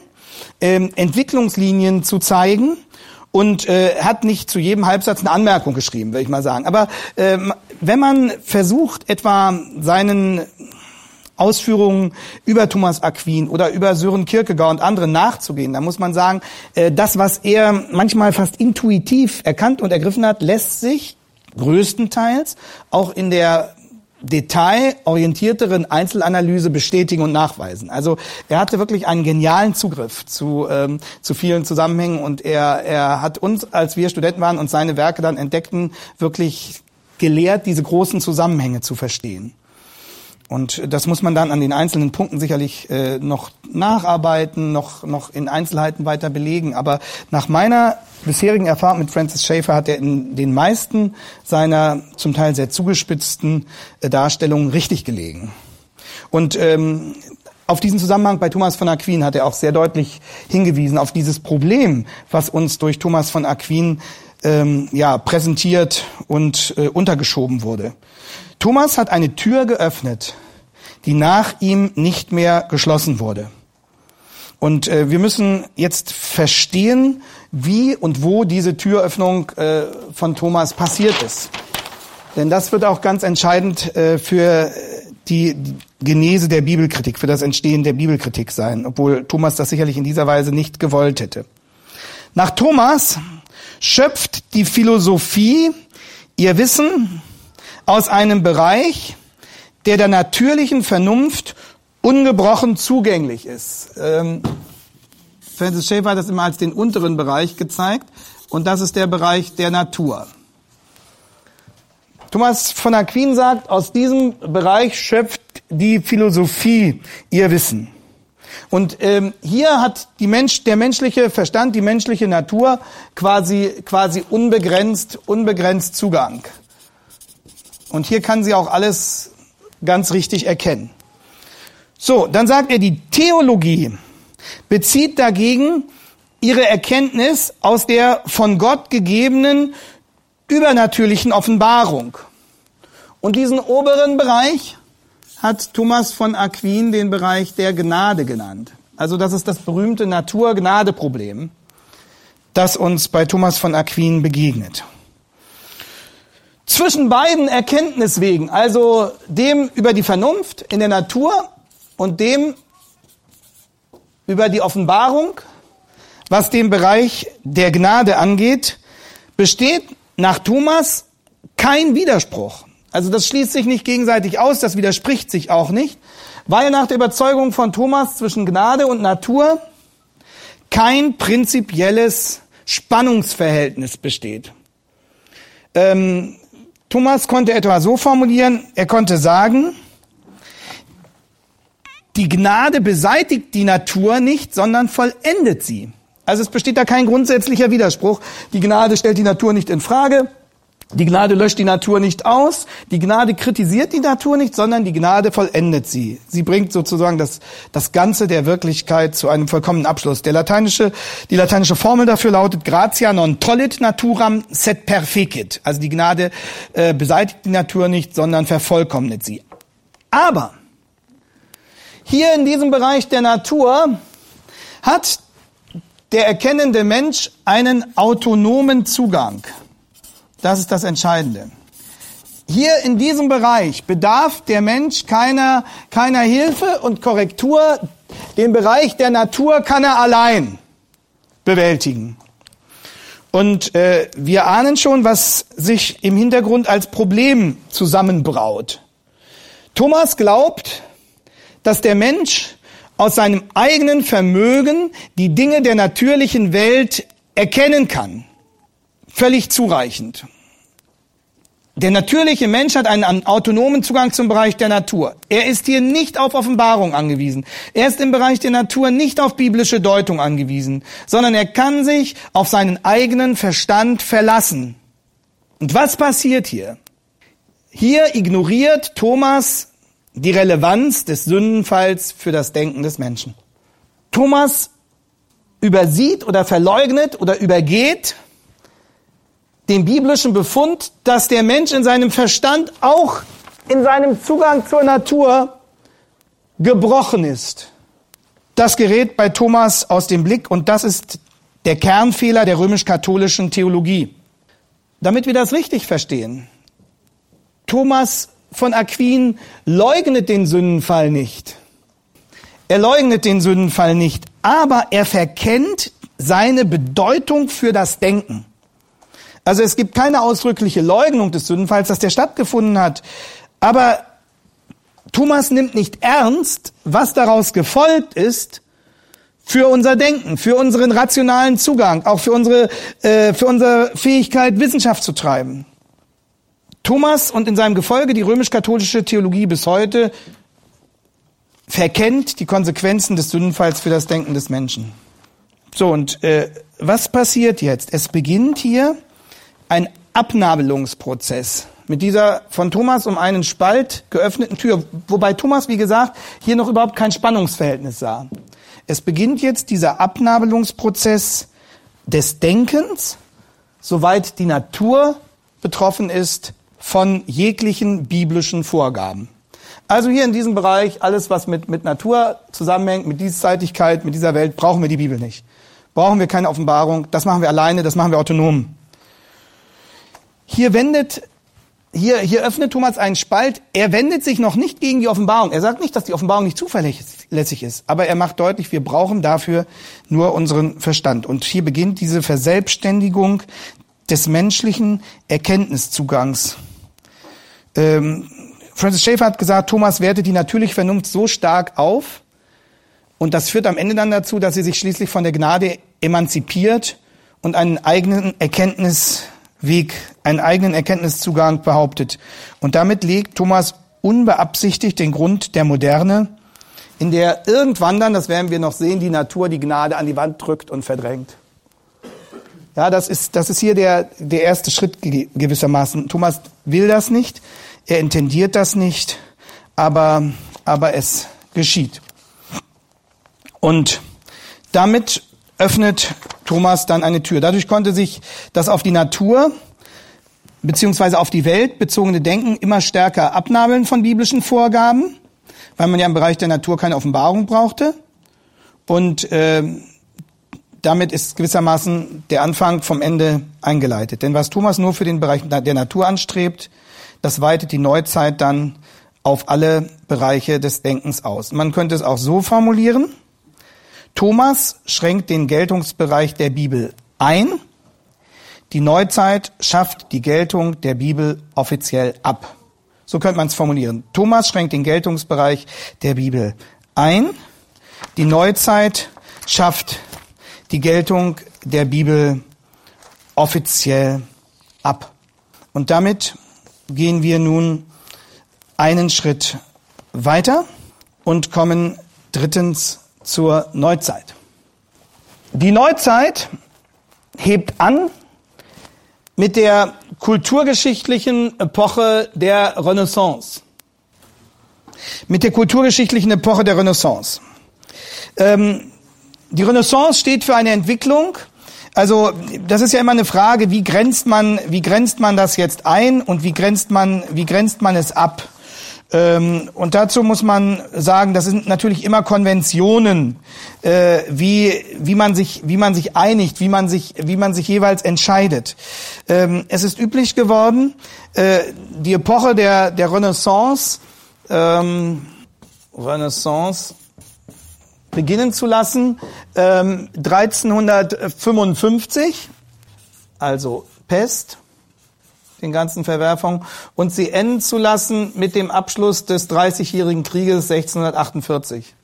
[SPEAKER 2] ähm, Entwicklungslinien zu zeigen und äh, hat nicht zu jedem Halbsatz eine Anmerkung geschrieben, würde ich mal sagen. Aber ähm, wenn man versucht, etwa seinen Ausführungen über Thomas Aquin oder über Sören Kierkegaard und andere nachzugehen, da muss man sagen, äh, das, was er manchmal fast intuitiv erkannt und ergriffen hat, lässt sich größtenteils auch in der detailorientierteren Einzelanalyse bestätigen und nachweisen. Also er hatte wirklich einen genialen Zugriff zu, ähm, zu vielen Zusammenhängen und er, er hat uns, als wir Studenten waren und seine Werke dann entdeckten, wirklich gelehrt, diese großen Zusammenhänge zu verstehen. Und das muss man dann an den einzelnen Punkten sicherlich äh, noch nacharbeiten, noch, noch in Einzelheiten weiter belegen. Aber nach meiner bisherigen Erfahrung mit Francis Schaeffer hat er in den meisten seiner zum Teil sehr zugespitzten äh, Darstellungen richtig gelegen. Und ähm, auf diesen Zusammenhang bei Thomas von Aquin hat er auch sehr deutlich hingewiesen, auf dieses Problem, was uns durch Thomas von Aquin ähm, ja, präsentiert und äh, untergeschoben wurde. Thomas hat eine Tür geöffnet, die nach ihm nicht mehr geschlossen wurde. Und äh, wir müssen jetzt verstehen, wie und wo diese Türöffnung äh, von Thomas passiert ist. Denn das wird auch ganz entscheidend äh, für die Genese der Bibelkritik, für das Entstehen der Bibelkritik sein, obwohl Thomas das sicherlich in dieser Weise nicht gewollt hätte. Nach Thomas schöpft die Philosophie ihr Wissen aus einem Bereich, der der natürlichen Vernunft ungebrochen zugänglich ist. Ähm, Francis Schaeffer hat das immer als den unteren Bereich gezeigt und das ist der Bereich der Natur. Thomas von Aquin sagt, aus diesem Bereich schöpft die Philosophie ihr Wissen. Und ähm, hier hat die Mensch, der menschliche Verstand, die menschliche Natur quasi, quasi unbegrenzt, unbegrenzt Zugang. Und hier kann sie auch alles ganz richtig erkennen. So, dann sagt er, die Theologie bezieht dagegen ihre Erkenntnis aus der von Gott gegebenen übernatürlichen Offenbarung. Und diesen oberen Bereich hat Thomas von Aquin den Bereich der Gnade genannt. Also das ist das berühmte Natur-Gnade-Problem, das uns bei Thomas von Aquin begegnet. Zwischen beiden Erkenntniswegen, also dem über die Vernunft in der Natur und dem über die Offenbarung, was den Bereich der Gnade angeht, besteht nach Thomas kein Widerspruch. Also das schließt sich nicht gegenseitig aus, das widerspricht sich auch nicht, weil nach der Überzeugung von Thomas zwischen Gnade und Natur kein prinzipielles Spannungsverhältnis besteht. Ähm, Thomas konnte etwa so formulieren, er konnte sagen, die Gnade beseitigt die Natur nicht, sondern vollendet sie. Also es besteht da kein grundsätzlicher Widerspruch. Die Gnade stellt die Natur nicht in Frage, die Gnade löscht die Natur nicht aus, die Gnade kritisiert die Natur nicht, sondern die Gnade vollendet sie. Sie bringt sozusagen das, das Ganze der Wirklichkeit zu einem vollkommenen Abschluss. Der lateinische, die lateinische Formel dafür lautet gratia non tollit naturam sed perfecit. Also die Gnade äh, beseitigt die Natur nicht, sondern vervollkommnet sie. Aber hier in diesem Bereich der Natur hat der erkennende Mensch einen autonomen Zugang. Das ist das Entscheidende. Hier in diesem Bereich bedarf der Mensch keiner, keiner Hilfe und Korrektur. Den Bereich der Natur kann er allein bewältigen. Und äh, wir ahnen schon, was sich im Hintergrund als Problem zusammenbraut. Thomas glaubt, dass der Mensch aus seinem eigenen Vermögen die Dinge der natürlichen Welt erkennen kann. Völlig zureichend. Der natürliche Mensch hat einen autonomen Zugang zum Bereich der Natur. Er ist hier nicht auf Offenbarung angewiesen. Er ist im Bereich der Natur nicht auf biblische Deutung angewiesen, sondern er kann sich auf seinen eigenen Verstand verlassen. Und was passiert hier? Hier ignoriert Thomas die Relevanz des Sündenfalls für das Denken des Menschen. Thomas übersieht oder verleugnet oder übergeht den biblischen Befund, dass der Mensch in seinem Verstand auch in seinem Zugang zur Natur gebrochen ist. Das gerät bei Thomas aus dem Blick und das ist der Kernfehler der römisch-katholischen Theologie. Damit wir das richtig verstehen. Thomas von Aquin leugnet den Sündenfall nicht. Er leugnet den Sündenfall nicht, aber er verkennt seine Bedeutung für das Denken. Also es gibt keine ausdrückliche Leugnung des Sündenfalls, dass der stattgefunden hat. Aber Thomas nimmt nicht ernst, was daraus gefolgt ist für unser Denken, für unseren rationalen Zugang, auch für unsere, äh, für unsere Fähigkeit, Wissenschaft zu treiben. Thomas und in seinem Gefolge die römisch-katholische Theologie bis heute verkennt die Konsequenzen des Sündenfalls für das Denken des Menschen. So, und äh, was passiert jetzt? Es beginnt hier ein Abnabelungsprozess mit dieser von Thomas um einen Spalt geöffneten Tür, wobei Thomas, wie gesagt, hier noch überhaupt kein Spannungsverhältnis sah. Es beginnt jetzt dieser Abnabelungsprozess des Denkens, soweit die Natur betroffen ist von jeglichen biblischen Vorgaben. Also hier in diesem Bereich, alles was mit, mit Natur zusammenhängt, mit Diesseitigkeit, mit dieser Welt, brauchen wir die Bibel nicht. Brauchen wir keine Offenbarung, das machen wir alleine, das machen wir autonom. Hier wendet, hier, hier öffnet Thomas einen Spalt. Er wendet sich noch nicht gegen die Offenbarung. Er sagt nicht, dass die Offenbarung nicht zuverlässig ist, aber er macht deutlich, wir brauchen dafür nur unseren Verstand. Und hier beginnt diese Verselbstständigung des menschlichen Erkenntniszugangs. Ähm, Francis Schaeffer hat gesagt, Thomas wertet die natürliche Vernunft so stark auf, und das führt am Ende dann dazu, dass sie sich schließlich von der Gnade emanzipiert und einen eigenen Erkenntnis Weg, einen eigenen Erkenntniszugang behauptet. Und damit legt Thomas unbeabsichtigt den Grund der Moderne, in der irgendwann dann, das werden wir noch sehen, die Natur die Gnade an die Wand drückt und verdrängt. Ja, das ist, das ist hier der, der erste Schritt gewissermaßen. Thomas will das nicht, er intendiert das nicht, aber, aber es geschieht. Und damit öffnet Thomas dann eine Tür. Dadurch konnte sich das auf die Natur beziehungsweise auf die Welt bezogene Denken immer stärker abnabeln von biblischen Vorgaben, weil man ja im Bereich der Natur keine Offenbarung brauchte. Und äh, damit ist gewissermaßen der Anfang vom Ende eingeleitet. Denn was Thomas nur für den Bereich der Natur anstrebt, das weitet die Neuzeit dann auf alle Bereiche des Denkens aus. Man könnte es auch so formulieren, Thomas schränkt den Geltungsbereich der Bibel ein. Die Neuzeit schafft die Geltung der Bibel offiziell ab. So könnte man es formulieren. Thomas schränkt den Geltungsbereich der Bibel ein. Die Neuzeit schafft die Geltung der Bibel offiziell ab. Und damit gehen wir nun einen Schritt weiter und kommen drittens zur Neuzeit. Die Neuzeit hebt an mit der kulturgeschichtlichen Epoche der Renaissance. Mit der kulturgeschichtlichen Epoche der Renaissance. Ähm, die Renaissance steht für eine Entwicklung, also das ist ja immer eine Frage, wie grenzt man, wie grenzt man das jetzt ein und wie grenzt man, wie grenzt man es ab? Ähm, und dazu muss man sagen, das sind natürlich immer Konventionen, äh, wie, wie, man sich, wie man sich einigt, wie man sich, wie man sich jeweils entscheidet. Ähm, es ist üblich geworden, äh, die Epoche der, der Renaissance, ähm, Renaissance, beginnen zu lassen, 1355 also Pest, den ganzen Verwerfungen, und sie enden zu lassen mit dem Abschluss des Dreißigjährigen Krieges 1648.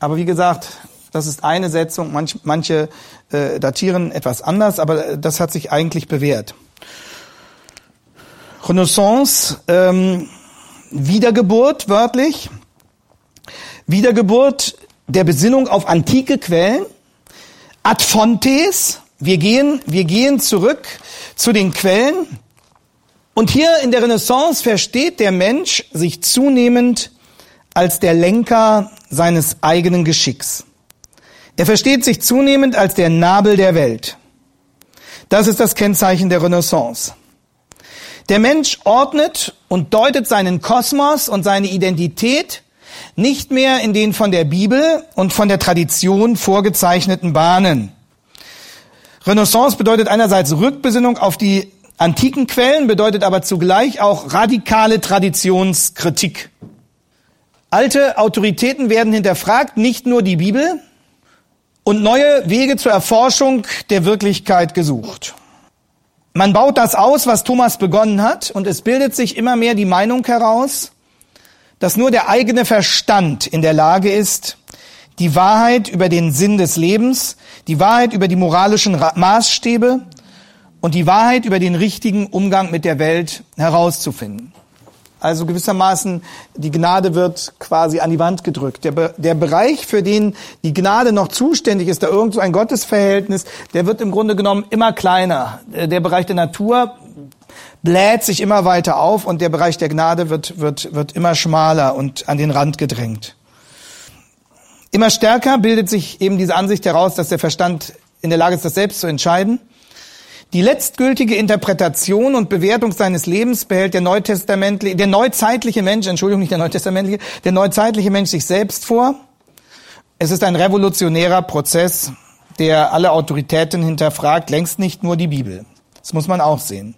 [SPEAKER 2] Aber wie gesagt, das ist eine Setzung, manch, manche äh, datieren etwas anders, aber das hat sich eigentlich bewährt. Renaissance, ähm, Wiedergeburt wörtlich, Wiedergeburt der Besinnung auf antike Quellen, ad fontes, wir gehen, wir gehen zurück zu den Quellen. Und hier in der Renaissance versteht der Mensch sich zunehmend als der Lenker seines eigenen Geschicks. Er versteht sich zunehmend als der Nabel der Welt. Das ist das Kennzeichen der Renaissance. Der Mensch ordnet und deutet seinen Kosmos und seine Identität nicht mehr in den von der Bibel und von der Tradition vorgezeichneten Bahnen. Renaissance bedeutet einerseits Rückbesinnung auf die antiken Quellen, bedeutet aber zugleich auch radikale Traditionskritik. Alte Autoritäten werden hinterfragt, nicht nur die Bibel, und neue Wege zur Erforschung der Wirklichkeit gesucht. Man baut das aus, was Thomas begonnen hat, und es bildet sich immer mehr die Meinung heraus, dass nur der eigene Verstand in der Lage ist, die Wahrheit über den Sinn des Lebens, die Wahrheit über die moralischen Maßstäbe und die Wahrheit über den richtigen Umgang mit der Welt herauszufinden. Also gewissermaßen, die Gnade wird quasi an die Wand gedrückt. Der, Be der Bereich, für den die Gnade noch zuständig ist, da irgend so ein Gottesverhältnis, der wird im Grunde genommen immer kleiner. Äh, der Bereich der Natur bläht sich immer weiter auf und der Bereich der Gnade wird, wird, wird immer schmaler und an den Rand gedrängt. Immer stärker bildet sich eben diese Ansicht heraus, dass der Verstand in der Lage ist, das selbst zu entscheiden. Die letztgültige Interpretation und Bewertung seines Lebens behält der neutestamentliche, der neuzeitliche Mensch, Entschuldigung, nicht der neutestamentliche, der neuzeitliche Mensch sich selbst vor. Es ist ein revolutionärer Prozess, der alle Autoritäten hinterfragt, längst nicht nur die Bibel. Das muss man auch sehen.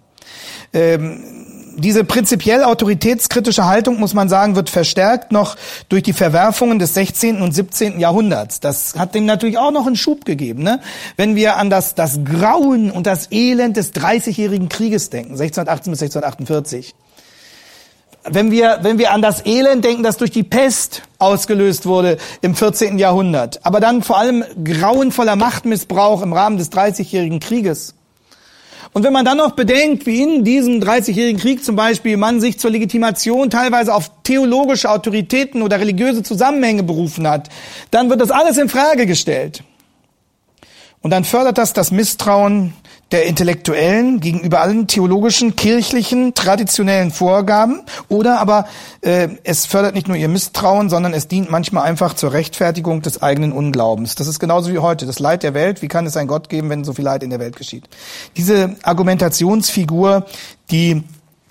[SPEAKER 2] Ähm, diese prinzipiell autoritätskritische Haltung, muss man sagen, wird verstärkt noch durch die Verwerfungen des 16. und 17. Jahrhunderts. Das hat dem natürlich auch noch einen Schub gegeben. Ne? Wenn wir an das, das Grauen und das Elend des Dreißigjährigen Krieges denken, 1618 bis 1648. Wenn wir, wenn wir an das Elend denken, das durch die Pest ausgelöst wurde im 14. Jahrhundert, aber dann vor allem grauenvoller Machtmissbrauch im Rahmen des Dreißigjährigen Krieges, und wenn man dann noch bedenkt, wie in diesem 30-jährigen Krieg zum Beispiel man sich zur Legitimation teilweise auf theologische Autoritäten oder religiöse Zusammenhänge berufen hat, dann wird das alles in Frage gestellt. Und dann fördert das das Misstrauen der Intellektuellen gegenüber allen theologischen, kirchlichen, traditionellen Vorgaben oder aber äh, es fördert nicht nur ihr Misstrauen, sondern es dient manchmal einfach zur Rechtfertigung des eigenen Unglaubens. Das ist genauso wie heute. Das Leid der Welt, wie kann es ein Gott geben, wenn so viel Leid in der Welt geschieht? Diese Argumentationsfigur, die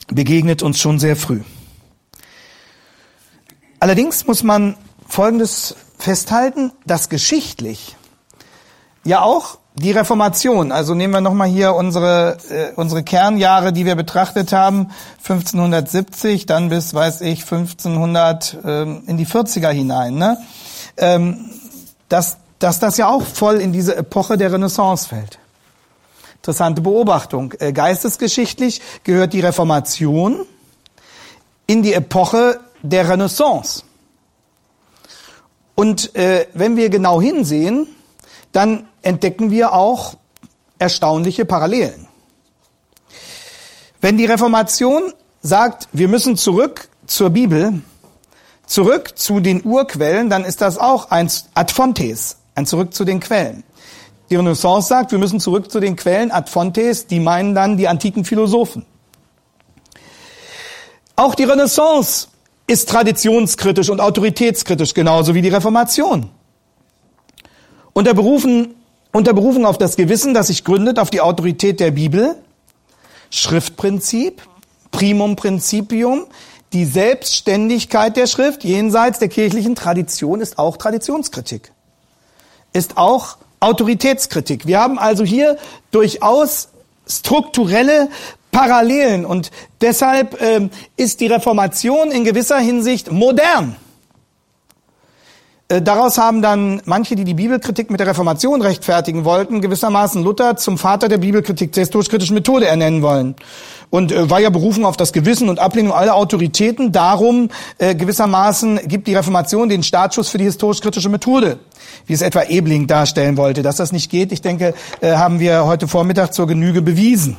[SPEAKER 2] begegnet uns schon sehr früh. Allerdings muss man Folgendes festhalten, dass geschichtlich ja auch die Reformation, also nehmen wir nochmal hier unsere, äh, unsere Kernjahre, die wir betrachtet haben, 1570, dann bis, weiß ich, 1500 ähm, in die 40er hinein, ne? Ähm, dass, dass das ja auch voll in diese Epoche der Renaissance fällt. Interessante Beobachtung. Äh, geistesgeschichtlich gehört die Reformation in die Epoche der Renaissance. Und äh, wenn wir genau hinsehen, dann entdecken wir auch erstaunliche Parallelen. Wenn die Reformation sagt, wir müssen zurück zur Bibel, zurück zu den Urquellen, dann ist das auch ein Ad Fontes, ein Zurück zu den Quellen. Die Renaissance sagt, wir müssen zurück zu den Quellen Ad Fontes, die meinen dann die antiken Philosophen. Auch die Renaissance ist traditionskritisch und autoritätskritisch, genauso wie die Reformation. Unter Berufen unter Berufung auf das Gewissen, das sich gründet auf die Autorität der Bibel, Schriftprinzip, Primum Principium, die Selbstständigkeit der Schrift jenseits der kirchlichen Tradition ist auch Traditionskritik, ist auch Autoritätskritik. Wir haben also hier durchaus strukturelle Parallelen und deshalb ähm, ist die Reformation in gewisser Hinsicht modern. Äh, daraus haben dann manche, die die Bibelkritik mit der Reformation rechtfertigen wollten, gewissermaßen Luther zum Vater der Bibelkritik, der historisch-kritischen Methode ernennen wollen. Und äh, war ja berufen auf das Gewissen und Ablehnung aller Autoritäten. Darum äh, gewissermaßen gibt die Reformation den Startschuss für die historisch-kritische Methode, wie es etwa Ebling darstellen wollte. Dass das nicht geht, ich denke, äh, haben wir heute Vormittag zur Genüge bewiesen.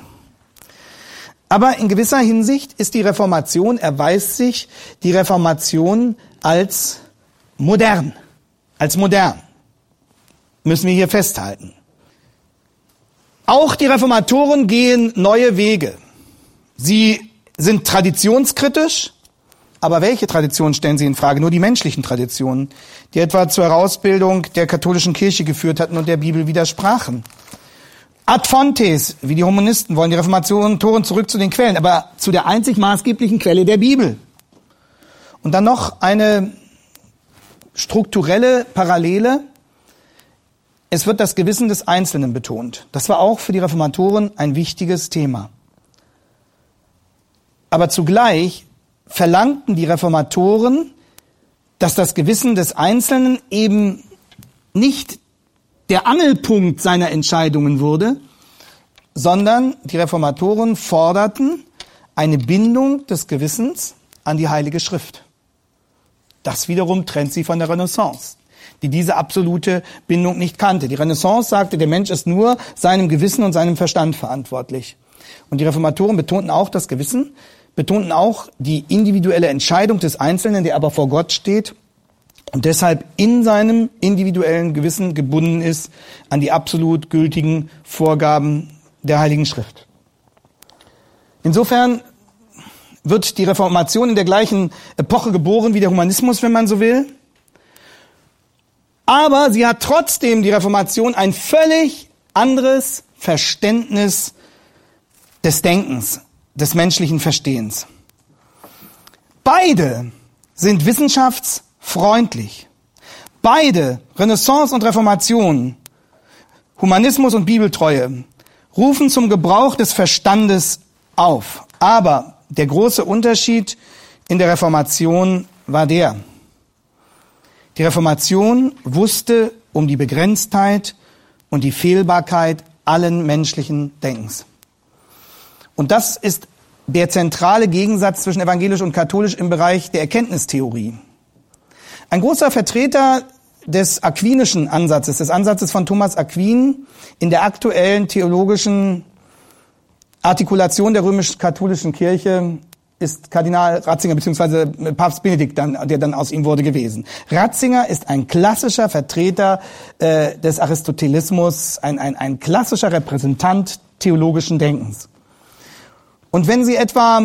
[SPEAKER 2] Aber in gewisser Hinsicht ist die Reformation, erweist sich die Reformation als modern als modern. Müssen wir hier festhalten. Auch die Reformatoren gehen neue Wege. Sie sind traditionskritisch, aber welche Traditionen stellen sie in Frage? Nur die menschlichen Traditionen, die etwa zur Herausbildung der katholischen Kirche geführt hatten und der Bibel widersprachen. Ad fontes, wie die Humanisten wollen die Reformatoren zurück zu den Quellen, aber zu der einzig maßgeblichen Quelle der Bibel. Und dann noch eine strukturelle Parallele. Es wird das Gewissen des Einzelnen betont. Das war auch für die Reformatoren ein wichtiges Thema. Aber zugleich verlangten die Reformatoren, dass das Gewissen des Einzelnen eben nicht der Angelpunkt seiner Entscheidungen wurde, sondern die Reformatoren forderten eine Bindung des Gewissens an die Heilige Schrift. Das wiederum trennt sie von der Renaissance, die diese absolute Bindung nicht kannte. Die Renaissance sagte, der Mensch ist nur seinem Gewissen und seinem Verstand verantwortlich. Und die Reformatoren betonten auch das Gewissen, betonten auch die individuelle Entscheidung des Einzelnen, der aber vor Gott steht und deshalb in seinem individuellen Gewissen gebunden ist an die absolut gültigen Vorgaben der Heiligen Schrift. Insofern wird die Reformation in der gleichen Epoche geboren wie der Humanismus, wenn man so will. Aber sie hat trotzdem die Reformation ein völlig anderes Verständnis des Denkens, des menschlichen Verstehens. Beide sind wissenschaftsfreundlich. Beide, Renaissance und Reformation, Humanismus und Bibeltreue, rufen zum Gebrauch des Verstandes auf. Aber der große Unterschied in der Reformation war der. Die Reformation wusste um die Begrenztheit und die Fehlbarkeit allen menschlichen Denkens. Und das ist der zentrale Gegensatz zwischen evangelisch und katholisch im Bereich der Erkenntnistheorie. Ein großer Vertreter des aquinischen Ansatzes, des Ansatzes von Thomas Aquin in der aktuellen theologischen Artikulation der römisch-katholischen Kirche ist Kardinal Ratzinger beziehungsweise Papst Benedikt, dann, der dann aus ihm wurde gewesen. Ratzinger ist ein klassischer Vertreter äh, des Aristotelismus, ein, ein, ein klassischer Repräsentant theologischen Denkens. Und wenn Sie etwa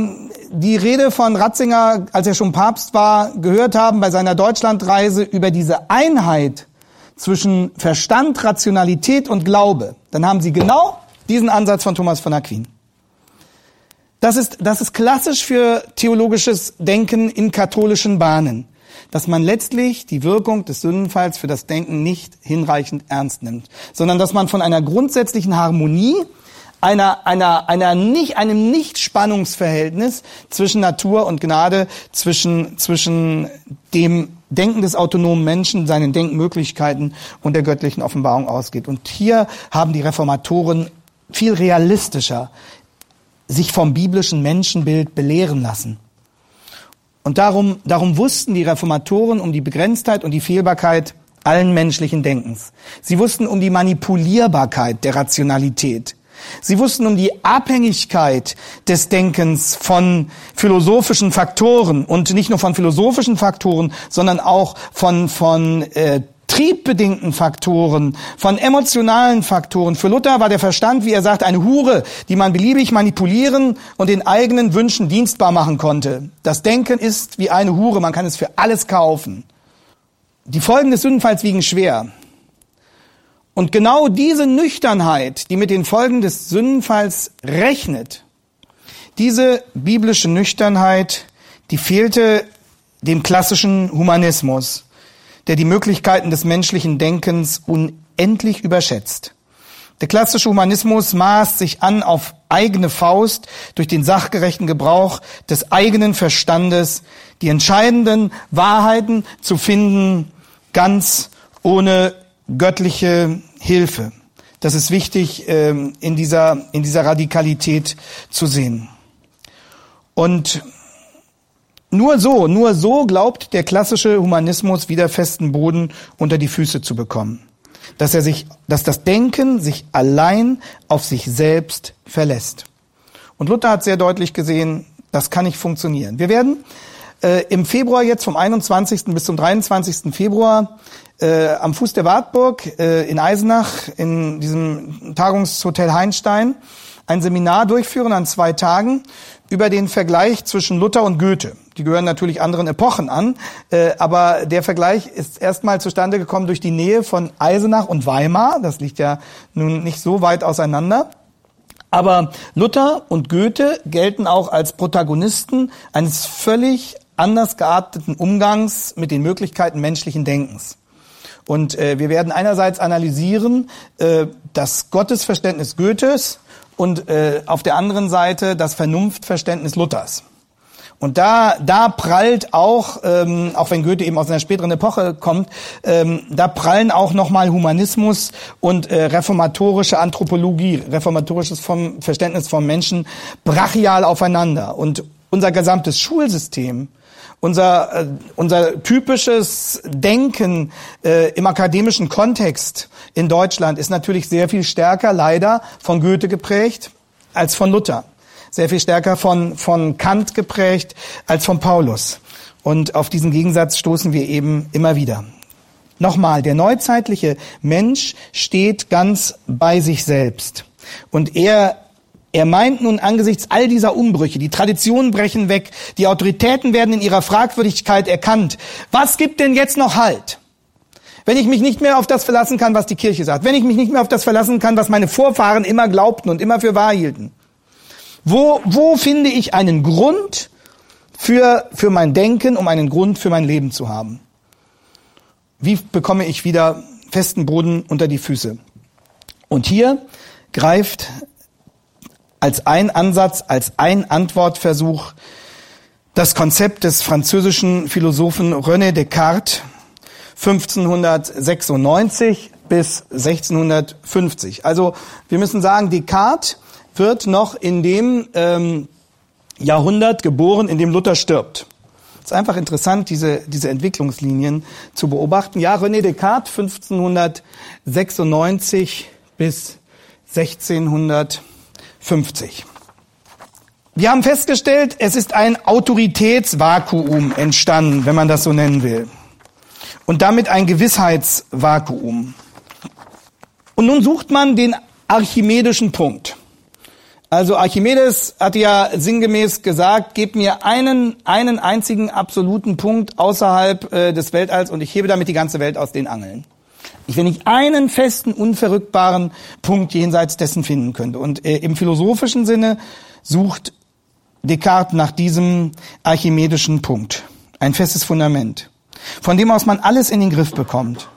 [SPEAKER 2] die Rede von Ratzinger, als er schon Papst war, gehört haben bei seiner Deutschlandreise über diese Einheit zwischen Verstand, Rationalität und Glaube, dann haben Sie genau diesen Ansatz von Thomas von Aquin. Das ist, das ist klassisch für theologisches Denken in katholischen Bahnen, dass man letztlich die Wirkung des Sündenfalls für das Denken nicht hinreichend ernst nimmt, sondern dass man von einer grundsätzlichen Harmonie, einer, einer, einer nicht, einem Nicht-Spannungsverhältnis zwischen Natur und Gnade, zwischen, zwischen dem Denken des autonomen Menschen, seinen Denkmöglichkeiten und der göttlichen Offenbarung ausgeht. Und hier haben die Reformatoren viel realistischer sich vom biblischen Menschenbild belehren lassen. Und darum, darum wussten die Reformatoren um die Begrenztheit und die Fehlbarkeit allen menschlichen Denkens. Sie wussten um die Manipulierbarkeit der Rationalität. Sie wussten um die Abhängigkeit des Denkens von philosophischen Faktoren und nicht nur von philosophischen Faktoren, sondern auch von, von äh, triebbedingten Faktoren, von emotionalen Faktoren. Für Luther war der Verstand, wie er sagt, eine Hure, die man beliebig manipulieren und den eigenen Wünschen dienstbar machen konnte. Das Denken ist wie eine Hure, man kann es für alles kaufen. Die Folgen des Sündenfalls wiegen schwer. Und genau diese Nüchternheit, die mit den Folgen des Sündenfalls rechnet, diese biblische Nüchternheit, die fehlte dem klassischen Humanismus der die Möglichkeiten des menschlichen Denkens unendlich überschätzt. Der klassische Humanismus maßt sich an, auf eigene Faust durch den sachgerechten Gebrauch des eigenen Verstandes die entscheidenden Wahrheiten zu finden, ganz ohne göttliche Hilfe. Das ist wichtig ähm, in dieser, in dieser Radikalität zu sehen. Und nur so, nur so glaubt der klassische Humanismus wieder festen Boden unter die Füße zu bekommen. Dass er sich, dass das Denken sich allein auf sich selbst verlässt. Und Luther hat sehr deutlich gesehen, das kann nicht funktionieren. Wir werden äh, im Februar jetzt vom 21. bis zum 23. Februar äh, am Fuß der Wartburg äh, in Eisenach in diesem Tagungshotel Heinstein ein Seminar durchführen an zwei Tagen über den Vergleich zwischen Luther und Goethe. Die gehören natürlich anderen Epochen an, äh, aber der Vergleich ist erstmal zustande gekommen durch die Nähe von Eisenach und Weimar. Das liegt ja nun nicht so weit auseinander. Aber Luther und Goethe gelten auch als Protagonisten eines völlig anders gearteten Umgangs mit den Möglichkeiten menschlichen Denkens. Und äh, wir werden einerseits analysieren äh, das Gottesverständnis Goethes und äh, auf der anderen Seite das Vernunftverständnis Luthers. Und da, da prallt auch, ähm, auch wenn Goethe eben aus einer späteren Epoche kommt, ähm, da prallen auch nochmal Humanismus und äh, reformatorische Anthropologie, reformatorisches vom Verständnis vom Menschen brachial aufeinander. Und unser gesamtes Schulsystem unser, äh, unser typisches Denken äh, im akademischen Kontext in Deutschland ist natürlich sehr viel stärker, leider, von Goethe geprägt als von Luther. Sehr viel stärker von, von Kant geprägt als von Paulus. Und auf diesen Gegensatz stoßen wir eben immer wieder. Nochmal, der neuzeitliche Mensch steht ganz bei sich selbst. Und er er meint nun angesichts all dieser Umbrüche, die Traditionen brechen weg, die Autoritäten werden in ihrer Fragwürdigkeit erkannt. Was gibt denn jetzt noch Halt? Wenn ich mich nicht mehr auf das verlassen kann, was die Kirche sagt, wenn ich mich nicht mehr auf das verlassen kann, was meine Vorfahren immer glaubten und immer für wahr hielten, wo, wo finde ich einen Grund für, für mein Denken, um einen Grund für mein Leben zu haben? Wie bekomme ich wieder festen Boden unter die Füße? Und hier greift als ein Ansatz, als ein Antwortversuch das Konzept des französischen Philosophen René Descartes 1596 bis 1650. Also wir müssen sagen, Descartes wird noch in dem ähm, Jahrhundert geboren, in dem Luther stirbt. Es ist einfach interessant, diese, diese Entwicklungslinien zu beobachten. Ja, René Descartes 1596 bis 1650. 50. Wir haben festgestellt, es ist ein Autoritätsvakuum entstanden, wenn man das so nennen will. Und damit ein Gewissheitsvakuum. Und nun sucht man den archimedischen Punkt. Also Archimedes hat ja sinngemäß gesagt, gib mir einen, einen einzigen absoluten Punkt außerhalb äh, des Weltalls und ich hebe damit die ganze Welt aus den Angeln. Ich, wenn ich einen festen, unverrückbaren Punkt jenseits dessen finden könnte. Und äh, im philosophischen Sinne sucht Descartes nach diesem archimedischen Punkt. Ein festes Fundament, von dem aus man alles in den Griff bekommt.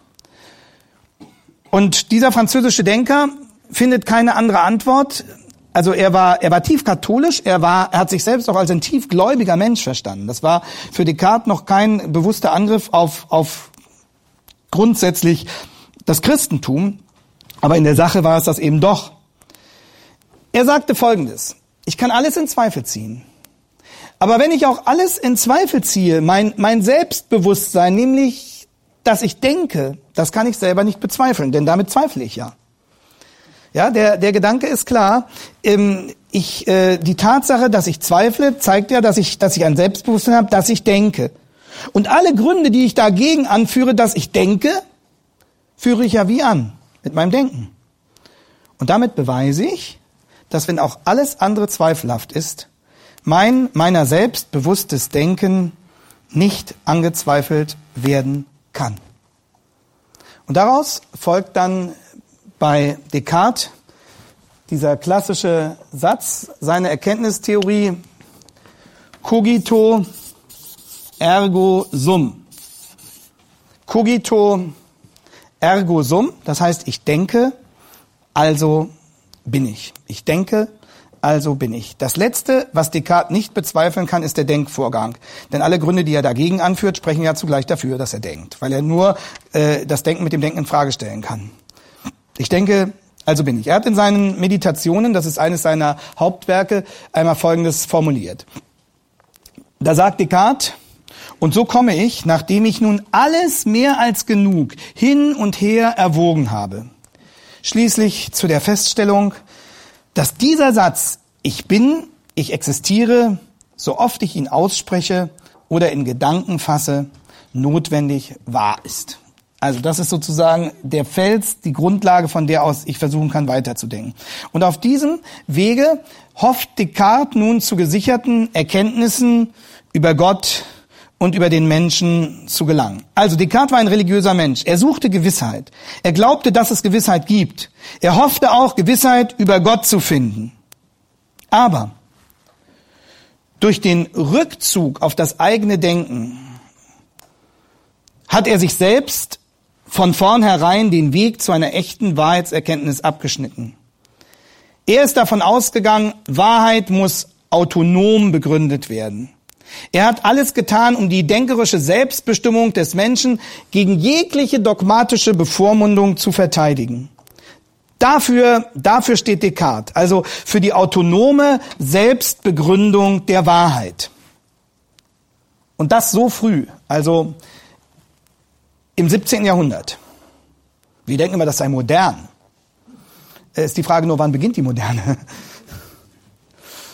[SPEAKER 2] Und dieser französische Denker findet keine andere Antwort. Also er war, er war tief katholisch, er war, er hat sich selbst auch als ein tiefgläubiger Mensch verstanden. Das war für Descartes noch kein bewusster Angriff auf, auf grundsätzlich das Christentum, aber in der Sache war es das eben doch. Er sagte Folgendes, ich kann alles in Zweifel ziehen. Aber wenn ich auch alles in Zweifel ziehe, mein, mein Selbstbewusstsein, nämlich, dass ich denke, das kann ich selber nicht bezweifeln, denn damit zweifle ich ja. Ja, der, der Gedanke ist klar. Ähm, ich, äh, die Tatsache, dass ich zweifle, zeigt ja, dass ich, dass ich ein Selbstbewusstsein habe, dass ich denke. Und alle Gründe, die ich dagegen anführe, dass ich denke, führe ich ja wie an? Mit meinem Denken. Und damit beweise ich, dass wenn auch alles andere zweifelhaft ist, mein, meiner selbst bewusstes Denken nicht angezweifelt werden kann. Und daraus folgt dann bei Descartes dieser klassische Satz, seine Erkenntnistheorie, cogito ergo sum. Cogito Ergo sum, das heißt, ich denke, also bin ich. Ich denke, also bin ich. Das Letzte, was Descartes nicht bezweifeln kann, ist der Denkvorgang. Denn alle Gründe, die er dagegen anführt, sprechen ja zugleich dafür, dass er denkt, weil er nur äh, das Denken mit dem Denken in Frage stellen kann. Ich denke, also bin ich. Er hat in seinen Meditationen, das ist eines seiner Hauptwerke, einmal Folgendes formuliert. Da sagt Descartes, und so komme ich, nachdem ich nun alles mehr als genug hin und her erwogen habe, schließlich zu der Feststellung, dass dieser Satz, ich bin, ich existiere, so oft ich ihn ausspreche oder in Gedanken fasse, notwendig wahr ist. Also das ist sozusagen der Fels, die Grundlage, von der aus ich versuchen kann, weiterzudenken. Und auf diesem Wege hofft Descartes nun zu gesicherten Erkenntnissen über Gott und über den Menschen zu gelangen. Also Descartes war ein religiöser Mensch. Er suchte Gewissheit. Er glaubte, dass es Gewissheit gibt. Er hoffte auch, Gewissheit über Gott zu finden. Aber durch den Rückzug auf das eigene Denken hat er sich selbst von vornherein den Weg zu einer echten Wahrheitserkenntnis abgeschnitten. Er ist davon ausgegangen, Wahrheit muss autonom begründet werden. Er hat alles getan, um die denkerische Selbstbestimmung des Menschen gegen jegliche dogmatische Bevormundung zu verteidigen. Dafür, dafür steht Descartes, also für die autonome Selbstbegründung der Wahrheit. Und das so früh, also im 17. Jahrhundert. Wir denken immer, das sei modern. Es ist die Frage nur, wann beginnt die Moderne?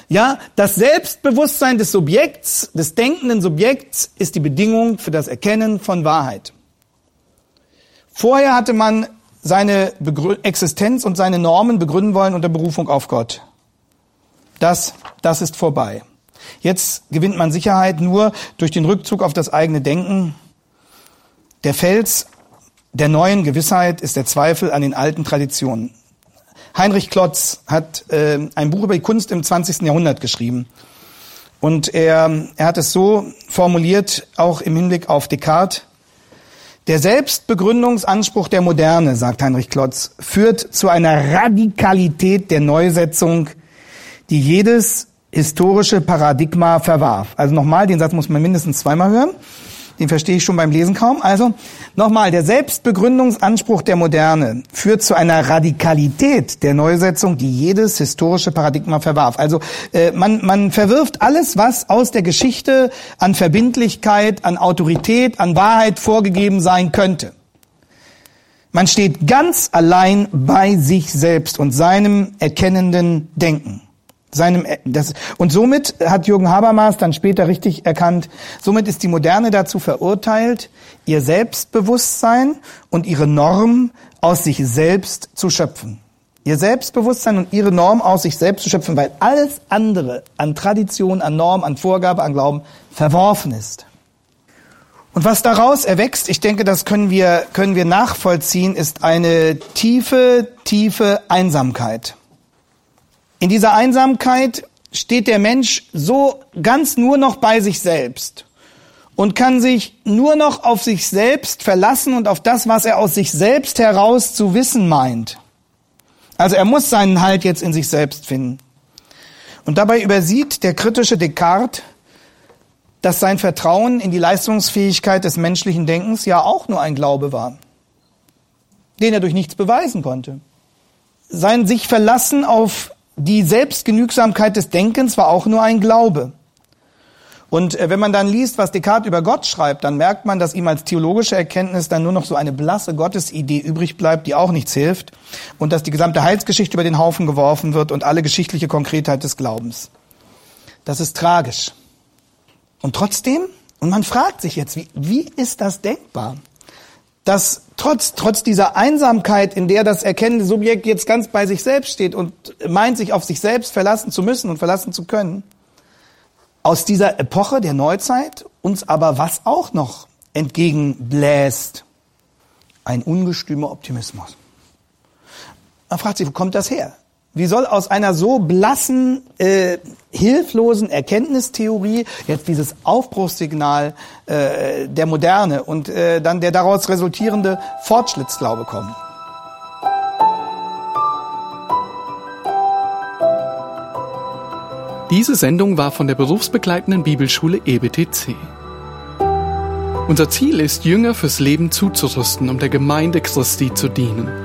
[SPEAKER 2] Ja, das Selbstbewusstsein des Subjekts, des denkenden Subjekts ist die Bedingung für das Erkennen von Wahrheit. Vorher hatte man seine Begrü Existenz und seine Normen begründen wollen unter Berufung auf Gott. Das, das ist vorbei. Jetzt gewinnt man Sicherheit nur durch den Rückzug auf das eigene Denken. Der Fels der neuen Gewissheit ist der Zweifel an den alten Traditionen. Heinrich Klotz hat äh, ein Buch über die Kunst im 20. Jahrhundert geschrieben. Und er, er hat es so formuliert, auch im Hinblick auf Descartes. Der Selbstbegründungsanspruch der Moderne, sagt Heinrich Klotz, führt zu einer Radikalität der Neusetzung, die jedes historische Paradigma verwarf. Also nochmal, den Satz muss man mindestens zweimal hören den verstehe ich schon beim Lesen kaum. Also nochmal, der Selbstbegründungsanspruch der Moderne führt zu einer Radikalität der Neusetzung, die jedes historische Paradigma verwarf. Also äh, man, man verwirft alles, was aus der Geschichte an Verbindlichkeit, an Autorität, an Wahrheit vorgegeben sein könnte. Man steht ganz allein bei sich selbst und seinem erkennenden Denken seinem das und somit hat Jürgen Habermas dann später richtig erkannt, somit ist die Moderne dazu verurteilt, ihr Selbstbewusstsein und ihre Norm aus sich selbst zu schöpfen. Ihr Selbstbewusstsein und ihre Norm aus sich selbst zu schöpfen, weil alles andere an Tradition, an Norm, an Vorgabe, an Glauben verworfen ist. Und was daraus erwächst, ich denke, das können wir, können wir nachvollziehen, ist eine tiefe, tiefe Einsamkeit. In dieser Einsamkeit steht der Mensch so ganz nur noch bei sich selbst und kann sich nur noch auf sich selbst verlassen und auf das, was er aus sich selbst heraus zu wissen meint. Also er muss seinen Halt jetzt in sich selbst finden. Und dabei übersieht der kritische Descartes, dass sein Vertrauen in die Leistungsfähigkeit des menschlichen Denkens ja auch nur ein Glaube war, den er durch nichts beweisen konnte. Sein sich verlassen auf die Selbstgenügsamkeit des Denkens war auch nur ein Glaube. Und äh, wenn man dann liest, was Descartes über Gott schreibt, dann merkt man, dass ihm als theologische Erkenntnis dann nur noch so eine blasse Gottesidee übrig bleibt, die auch nichts hilft, und dass die gesamte Heilsgeschichte über den Haufen geworfen wird und alle geschichtliche Konkretheit des Glaubens. Das ist tragisch. Und trotzdem, und man fragt sich jetzt, wie, wie ist das denkbar? Dass trotz, trotz dieser Einsamkeit, in der das erkennende Subjekt jetzt ganz bei sich selbst steht und meint, sich auf sich selbst verlassen zu müssen und verlassen zu können, aus dieser Epoche der Neuzeit uns aber was auch noch entgegenbläst? Ein ungestümer Optimismus. Man fragt sich, wo kommt das her? Wie soll aus einer so blassen, äh, hilflosen Erkenntnistheorie jetzt dieses Aufbruchssignal äh, der Moderne und äh, dann der daraus resultierende Fortschrittsglaube kommen?
[SPEAKER 1] Diese Sendung war von der berufsbegleitenden Bibelschule EBTC. Unser Ziel ist, Jünger fürs Leben zuzurüsten, um der Gemeinde Christi zu dienen.